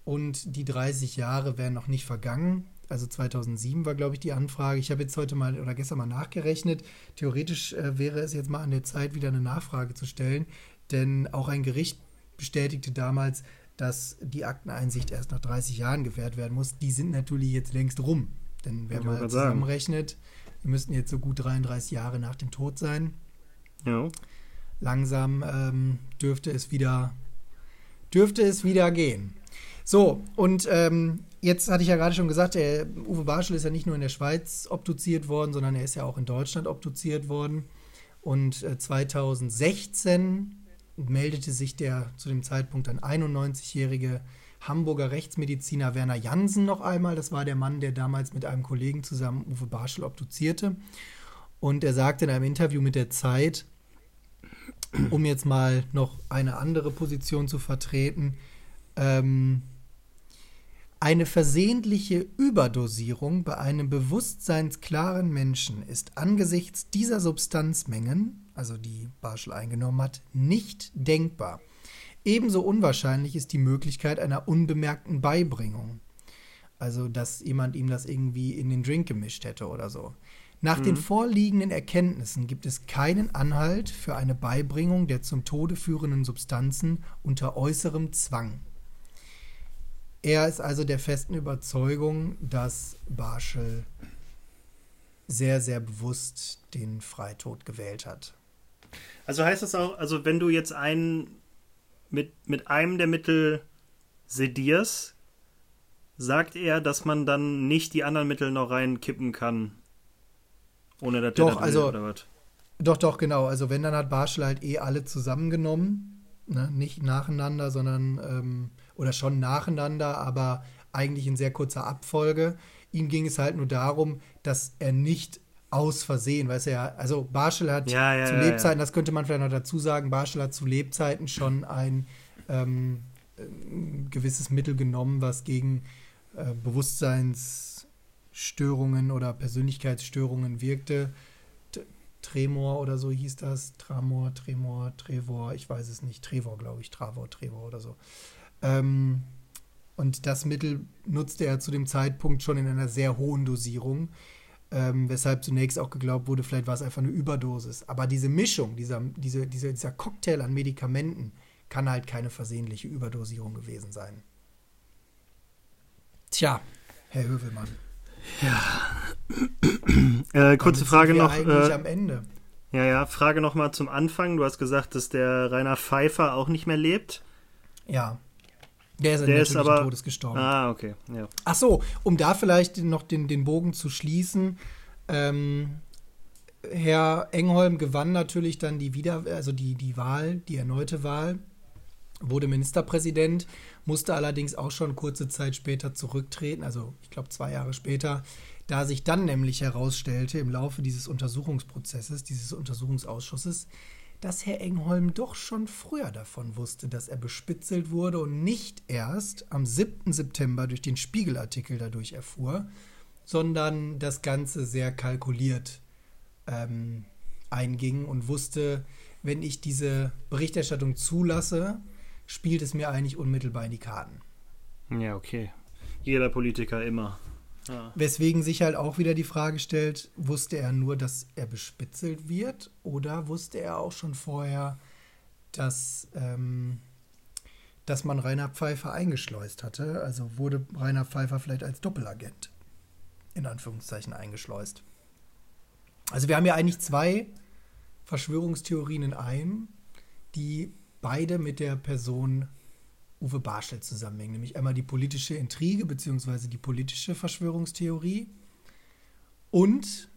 [SPEAKER 1] Und die 30 Jahre wären noch nicht vergangen. Also 2007 war, glaube ich, die Anfrage. Ich habe jetzt heute mal oder gestern mal nachgerechnet. Theoretisch äh, wäre es jetzt mal an der Zeit, wieder eine Nachfrage zu stellen. Denn auch ein Gericht bestätigte damals, dass die Akteneinsicht erst nach 30 Jahren gewährt werden muss, die sind natürlich jetzt längst rum. Denn wenn man zusammenrechnet, wir müssten jetzt so gut 33 Jahre nach dem Tod sein. Ja. Langsam ähm, dürfte es wieder dürfte es wieder gehen. So, und ähm, jetzt hatte ich ja gerade schon gesagt, der Uwe Barschel ist ja nicht nur in der Schweiz obduziert worden, sondern er ist ja auch in Deutschland obduziert worden. Und äh, 2016 meldete sich der zu dem Zeitpunkt dann 91-jährige Hamburger Rechtsmediziner Werner Jansen noch einmal. Das war der Mann, der damals mit einem Kollegen zusammen Uwe Barschel obduzierte. Und er sagte in einem Interview mit der Zeit, um jetzt mal noch eine andere Position zu vertreten, ähm, eine versehentliche Überdosierung bei einem bewusstseinsklaren Menschen ist angesichts dieser Substanzmengen also die Barschel eingenommen hat, nicht denkbar. Ebenso unwahrscheinlich ist die Möglichkeit einer unbemerkten Beibringung. Also, dass jemand ihm das irgendwie in den Drink gemischt hätte oder so. Nach mhm. den vorliegenden Erkenntnissen gibt es keinen Anhalt für eine Beibringung der zum Tode führenden Substanzen unter äußerem Zwang. Er ist also der festen Überzeugung, dass Barschel sehr, sehr bewusst den Freitod gewählt hat.
[SPEAKER 2] Also heißt das auch, also wenn du jetzt einen mit, mit einem der Mittel sedierst, sagt er, dass man dann nicht die anderen Mittel noch reinkippen kann. Ohne dass
[SPEAKER 1] doch, also, oder was? Doch, doch, genau. Also wenn, dann hat Barschel halt eh alle zusammengenommen. Ne? Nicht nacheinander, sondern, ähm, oder schon nacheinander, aber eigentlich in sehr kurzer Abfolge. Ihm ging es halt nur darum, dass er nicht aus Versehen, weißt du ja, also Barschel hat ja, ja, zu ja, Lebzeiten, das könnte man vielleicht noch dazu sagen, Barschel hat zu Lebzeiten schon ein, ähm, ein gewisses Mittel genommen, was gegen äh, Bewusstseinsstörungen oder Persönlichkeitsstörungen wirkte. T Tremor oder so hieß das. Tramor, Tremor, Trevor, ich weiß es nicht. Trevor, glaube ich. Travor, Trevor oder so. Ähm, und das Mittel nutzte er zu dem Zeitpunkt schon in einer sehr hohen Dosierung ähm, weshalb zunächst auch geglaubt wurde, vielleicht war es einfach eine Überdosis. Aber diese Mischung, dieser, diese, dieser, dieser Cocktail an Medikamenten kann halt keine versehentliche Überdosierung gewesen sein. Tja, Herr Hövelmann.
[SPEAKER 2] Ja. äh, kurze Frage noch. Eigentlich äh, am Ende. Ja, ja, Frage noch mal zum Anfang. Du hast gesagt, dass der Rainer Pfeiffer auch nicht mehr lebt.
[SPEAKER 1] Ja. Der ist, der ist aber Todes gestorben.
[SPEAKER 2] Ah, okay. Ja.
[SPEAKER 1] Ach so, um da vielleicht noch den, den Bogen zu schließen. Ähm, Herr Engholm gewann natürlich dann die Wieder also die, die Wahl, die erneute Wahl, wurde Ministerpräsident, musste allerdings auch schon kurze Zeit später zurücktreten, also ich glaube zwei Jahre später. Da sich dann nämlich herausstellte im Laufe dieses Untersuchungsprozesses, dieses Untersuchungsausschusses, dass Herr Engholm doch schon früher davon wusste, dass er bespitzelt wurde und nicht erst am 7. September durch den Spiegelartikel dadurch erfuhr, sondern das Ganze sehr kalkuliert ähm, einging und wusste, wenn ich diese Berichterstattung zulasse, spielt es mir eigentlich unmittelbar in die Karten.
[SPEAKER 2] Ja, okay. Jeder Politiker immer.
[SPEAKER 1] Ja. Weswegen sich halt auch wieder die Frage stellt, wusste er nur, dass er bespitzelt wird oder wusste er auch schon vorher, dass, ähm, dass man Rainer Pfeiffer eingeschleust hatte? Also wurde Rainer Pfeiffer vielleicht als Doppelagent in Anführungszeichen eingeschleust. Also wir haben ja eigentlich zwei Verschwörungstheorien in einem, die beide mit der Person Uwe Barschel zusammenhängen. Nämlich einmal die politische Intrige bzw. die politische Verschwörungstheorie und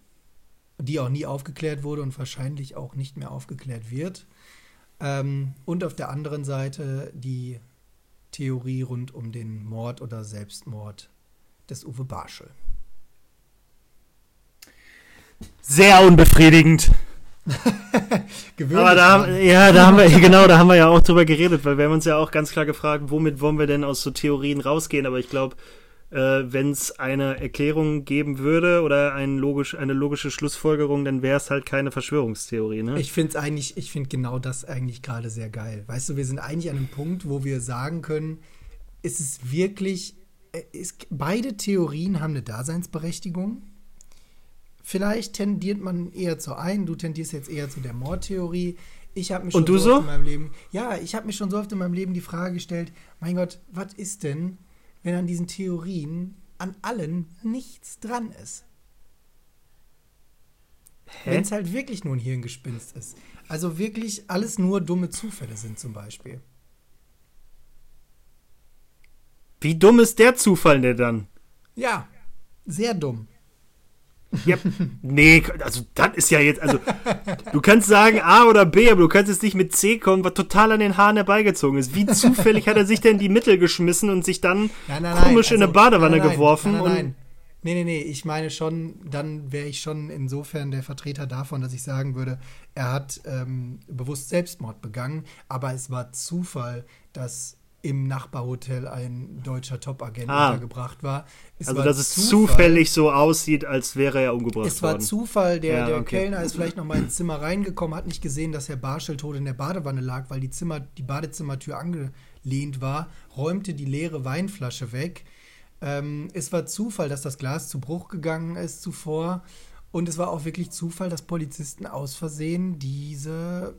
[SPEAKER 1] die auch nie aufgeklärt wurde und wahrscheinlich auch nicht mehr aufgeklärt wird. Ähm, und auf der anderen Seite die Theorie rund um den Mord oder Selbstmord des Uwe Barschel.
[SPEAKER 2] Sehr unbefriedigend. Aber da haben, ja, da haben wir, genau, da haben wir ja auch drüber geredet, weil wir haben uns ja auch ganz klar gefragt, womit wollen wir denn aus so Theorien rausgehen? Aber ich glaube, äh, wenn es eine Erklärung geben würde oder ein logisch, eine logische Schlussfolgerung, dann wäre es halt keine Verschwörungstheorie, ne?
[SPEAKER 1] Ich finde es eigentlich, ich finde genau das eigentlich gerade sehr geil. Weißt du, wir sind eigentlich an einem Punkt, wo wir sagen können, ist es wirklich, äh, ist, beide Theorien haben eine Daseinsberechtigung Vielleicht tendiert man eher zu einen, du tendierst jetzt eher zu der Mordtheorie. Ich habe mich schon
[SPEAKER 2] Und du so,
[SPEAKER 1] oft in meinem Leben, ja, ich habe mich schon so oft in meinem Leben die Frage gestellt, mein Gott, was ist denn, wenn an diesen Theorien an allen nichts dran ist? Wenn es halt wirklich nur ein Hirngespinst ist. Also wirklich alles nur dumme Zufälle sind zum Beispiel.
[SPEAKER 2] Wie dumm ist der Zufall denn dann?
[SPEAKER 1] Ja, sehr dumm.
[SPEAKER 2] Ja, nee, also das ist ja jetzt, also du kannst sagen A oder B, aber du kannst jetzt nicht mit C kommen, was total an den Haaren herbeigezogen ist. Wie zufällig hat er sich denn die Mittel geschmissen und sich dann nein, nein, komisch also, in eine Badewanne nein, geworfen? Nein, nein, nein.
[SPEAKER 1] Nee, nee, nee, ich meine schon, dann wäre ich schon insofern der Vertreter davon, dass ich sagen würde, er hat ähm, bewusst Selbstmord begangen, aber es war Zufall, dass im Nachbarhotel ein deutscher Top-Agent ah. untergebracht war.
[SPEAKER 2] Es also, war dass es zufällig so aussieht, als wäre er umgebracht worden.
[SPEAKER 1] Es war Zufall, der, ja, der okay. Kellner ist vielleicht noch mal ins Zimmer reingekommen, hat nicht gesehen, dass Herr Barschel tot in der Badewanne lag, weil die, Zimmer, die Badezimmertür angelehnt war, räumte die leere Weinflasche weg. Ähm, es war Zufall, dass das Glas zu Bruch gegangen ist zuvor. Und es war auch wirklich Zufall, dass Polizisten aus Versehen diese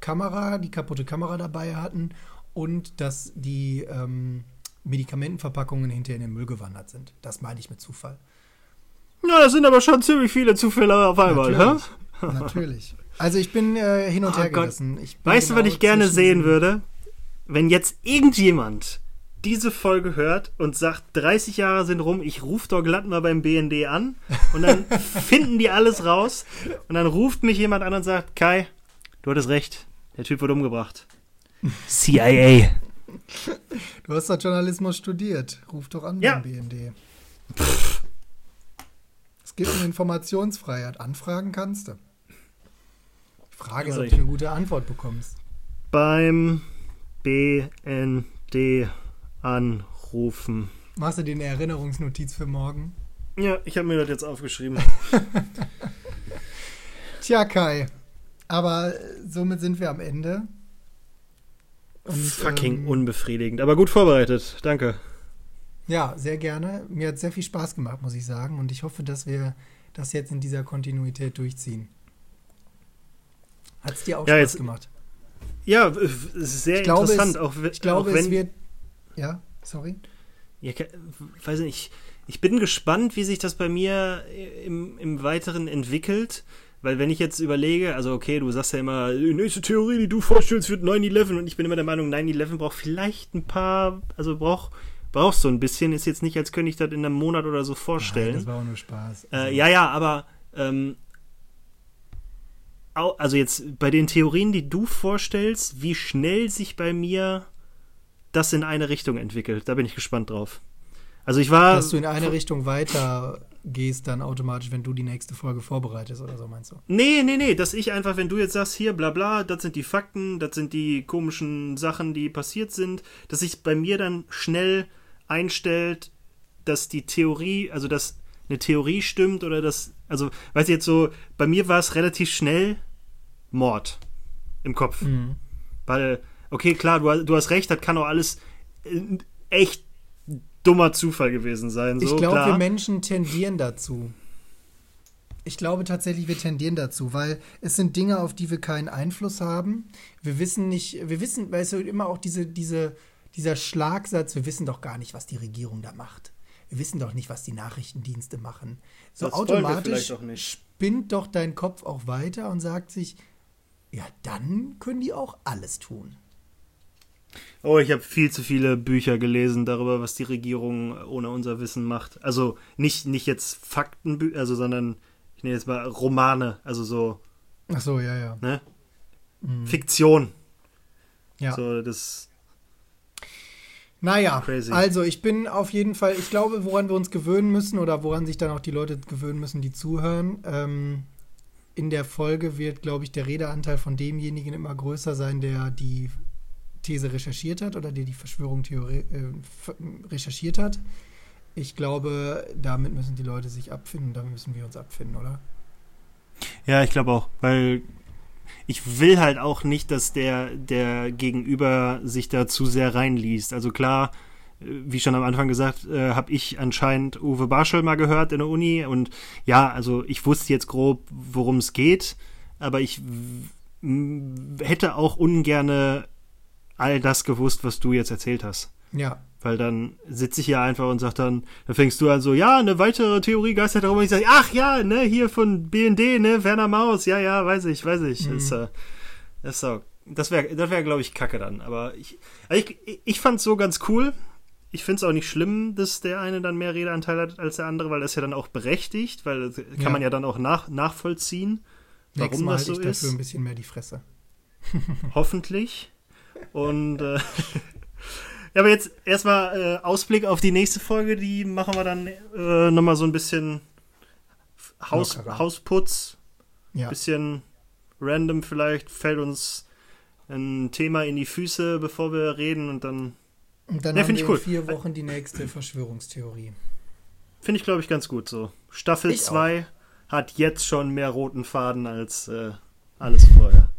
[SPEAKER 1] Kamera, die kaputte Kamera dabei hatten und dass die ähm, Medikamentenverpackungen hinterher in den Müll gewandert sind. Das meine ich mit Zufall.
[SPEAKER 2] Ja, das sind aber schon ziemlich viele Zufälle auf einmal,
[SPEAKER 1] Natürlich. Hä? Natürlich. Also ich bin äh, hin und oh her gerissen.
[SPEAKER 2] weißt genau du, was ich gerne sehen würde? Wenn jetzt irgendjemand diese Folge hört und sagt, 30 Jahre sind rum, ich rufe doch glatt mal beim BND an und dann finden die alles raus und dann ruft mich jemand an und sagt, Kai, du hattest recht, der Typ wurde umgebracht. CIA.
[SPEAKER 1] Du hast doch Journalismus studiert. Ruf doch an
[SPEAKER 2] ja.
[SPEAKER 1] beim BND. Es geht um Informationsfreiheit. Anfragen kannst du. Die Frage ist, ob du eine gute Antwort bekommst.
[SPEAKER 2] Beim BND anrufen.
[SPEAKER 1] Machst du dir eine Erinnerungsnotiz für morgen?
[SPEAKER 2] Ja, ich habe mir das jetzt aufgeschrieben.
[SPEAKER 1] Tja, Kai. Aber somit sind wir am Ende.
[SPEAKER 2] Und, Fucking ähm, unbefriedigend, aber gut vorbereitet. Danke.
[SPEAKER 1] Ja, sehr gerne. Mir hat sehr viel Spaß gemacht, muss ich sagen. Und ich hoffe, dass wir das jetzt in dieser Kontinuität durchziehen. Hat es dir auch ja, Spaß jetzt, gemacht?
[SPEAKER 2] Ja, sehr ich glaube, interessant.
[SPEAKER 1] Es,
[SPEAKER 2] auch,
[SPEAKER 1] ich glaube, auch wenn, es wird. Ja, sorry.
[SPEAKER 2] Ja, weiß nicht. Ich bin gespannt, wie sich das bei mir im, im Weiteren entwickelt. Weil wenn ich jetzt überlege, also okay, du sagst ja immer, die nächste Theorie, die du vorstellst, wird 9-11 und ich bin immer der Meinung, 9-11 braucht vielleicht ein paar, also braucht brauchst du ein bisschen, ist jetzt nicht, als könnte ich das in einem Monat oder so vorstellen. Nein,
[SPEAKER 1] das war auch nur Spaß.
[SPEAKER 2] Also. Äh, ja, ja, aber ähm, also jetzt bei den Theorien, die du vorstellst, wie schnell sich bei mir das in eine Richtung entwickelt, da bin ich gespannt drauf. Also ich war.
[SPEAKER 1] Dass du in eine Richtung weiter gehst dann automatisch, wenn du die nächste Folge vorbereitest oder so, meinst du?
[SPEAKER 2] Nee, nee, nee, dass ich einfach, wenn du jetzt sagst, hier, bla bla, das sind die Fakten, das sind die komischen Sachen, die passiert sind, dass sich bei mir dann schnell einstellt, dass die Theorie, also dass eine Theorie stimmt oder dass, also, weißt du jetzt so, bei mir war es relativ schnell Mord im Kopf. Mhm. Weil, okay, klar, du, du hast recht, das kann auch alles äh, echt dummer Zufall gewesen sein. So,
[SPEAKER 1] ich glaube, wir Menschen tendieren dazu. Ich glaube tatsächlich, wir tendieren dazu, weil es sind Dinge, auf die wir keinen Einfluss haben. Wir wissen nicht, wir wissen, weißt du, immer auch diese, diese, dieser Schlagsatz, wir wissen doch gar nicht, was die Regierung da macht. Wir wissen doch nicht, was die Nachrichtendienste machen. So das automatisch spinnt doch dein Kopf auch weiter und sagt sich, ja, dann können die auch alles tun.
[SPEAKER 2] Oh, ich habe viel zu viele Bücher gelesen darüber, was die Regierung ohne unser Wissen macht. Also nicht, nicht jetzt Faktenbücher, also, sondern ich nenne jetzt mal Romane, also so.
[SPEAKER 1] Ach so, ja, ja.
[SPEAKER 2] Ne? Mhm. Fiktion. Ja. So, das.
[SPEAKER 1] Naja, Crazy. also ich bin auf jeden Fall, ich glaube, woran wir uns gewöhnen müssen oder woran sich dann auch die Leute gewöhnen müssen, die zuhören. Ähm, in der Folge wird, glaube ich, der Redeanteil von demjenigen immer größer sein, der die These recherchiert hat oder der die Verschwörung äh, recherchiert hat. Ich glaube, damit müssen die Leute sich abfinden, damit müssen wir uns abfinden, oder?
[SPEAKER 2] Ja, ich glaube auch, weil ich will halt auch nicht, dass der, der Gegenüber sich da zu sehr reinliest. Also klar, äh, wie schon am Anfang gesagt, äh, habe ich anscheinend Uwe Barschel mal gehört in der Uni und ja, also ich wusste jetzt grob, worum es geht, aber ich hätte auch ungerne all das gewusst, was du jetzt erzählt hast.
[SPEAKER 1] Ja.
[SPEAKER 2] Weil dann sitze ich hier einfach und sag dann, dann fängst du an so, ja, eine weitere Theorie geistert darum und ich sage, ach ja, ne, hier von BND, ne, Werner Maus, ja, ja, weiß ich, weiß ich. Mhm. Das, äh, das, so, das wäre, das wäre, glaube ich, kacke dann. Aber ich, also ich, ich fand es so ganz cool. Ich finde es auch nicht schlimm, dass der eine dann mehr Redeanteil hat als der andere, weil das ja dann auch berechtigt, weil das kann ja. man ja dann auch nach, nachvollziehen,
[SPEAKER 1] warum Mal das so ich ist. dafür ein bisschen mehr die Fresse.
[SPEAKER 2] Hoffentlich. Und äh, ja, aber jetzt erstmal äh, Ausblick auf die nächste Folge, die machen wir dann äh, nochmal so ein bisschen Haus, Hausputz. Ja. Bisschen random vielleicht, fällt uns ein Thema in die Füße, bevor wir reden und dann.
[SPEAKER 1] Und dann ja, haben wir cool. in vier Wochen die nächste Verschwörungstheorie.
[SPEAKER 2] Finde ich, glaube ich, ganz gut so. Staffel 2 hat jetzt schon mehr roten Faden als äh, alles vorher.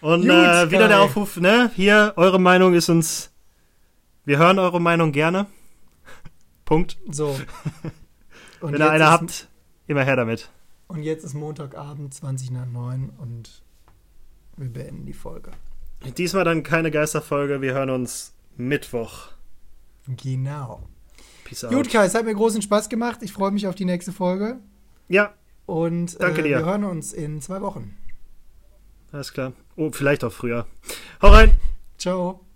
[SPEAKER 2] Und Gut, äh, wieder der Aufruf, ne? Hier, eure Meinung ist uns. Wir hören eure Meinung gerne. Punkt.
[SPEAKER 1] So.
[SPEAKER 2] Und Wenn ihr eine habt, immer her damit.
[SPEAKER 1] Und jetzt ist Montagabend, 20 nach 9 und wir beenden die Folge.
[SPEAKER 2] Diesmal dann keine Geisterfolge, wir hören uns Mittwoch.
[SPEAKER 1] Genau. Peace out. Gut, Kai, es hat mir großen Spaß gemacht. Ich freue mich auf die nächste Folge.
[SPEAKER 2] Ja.
[SPEAKER 1] Und
[SPEAKER 2] Danke
[SPEAKER 1] äh,
[SPEAKER 2] dir.
[SPEAKER 1] wir hören uns in zwei Wochen.
[SPEAKER 2] Alles klar. Oh, vielleicht auch früher. Hau rein.
[SPEAKER 1] Ciao.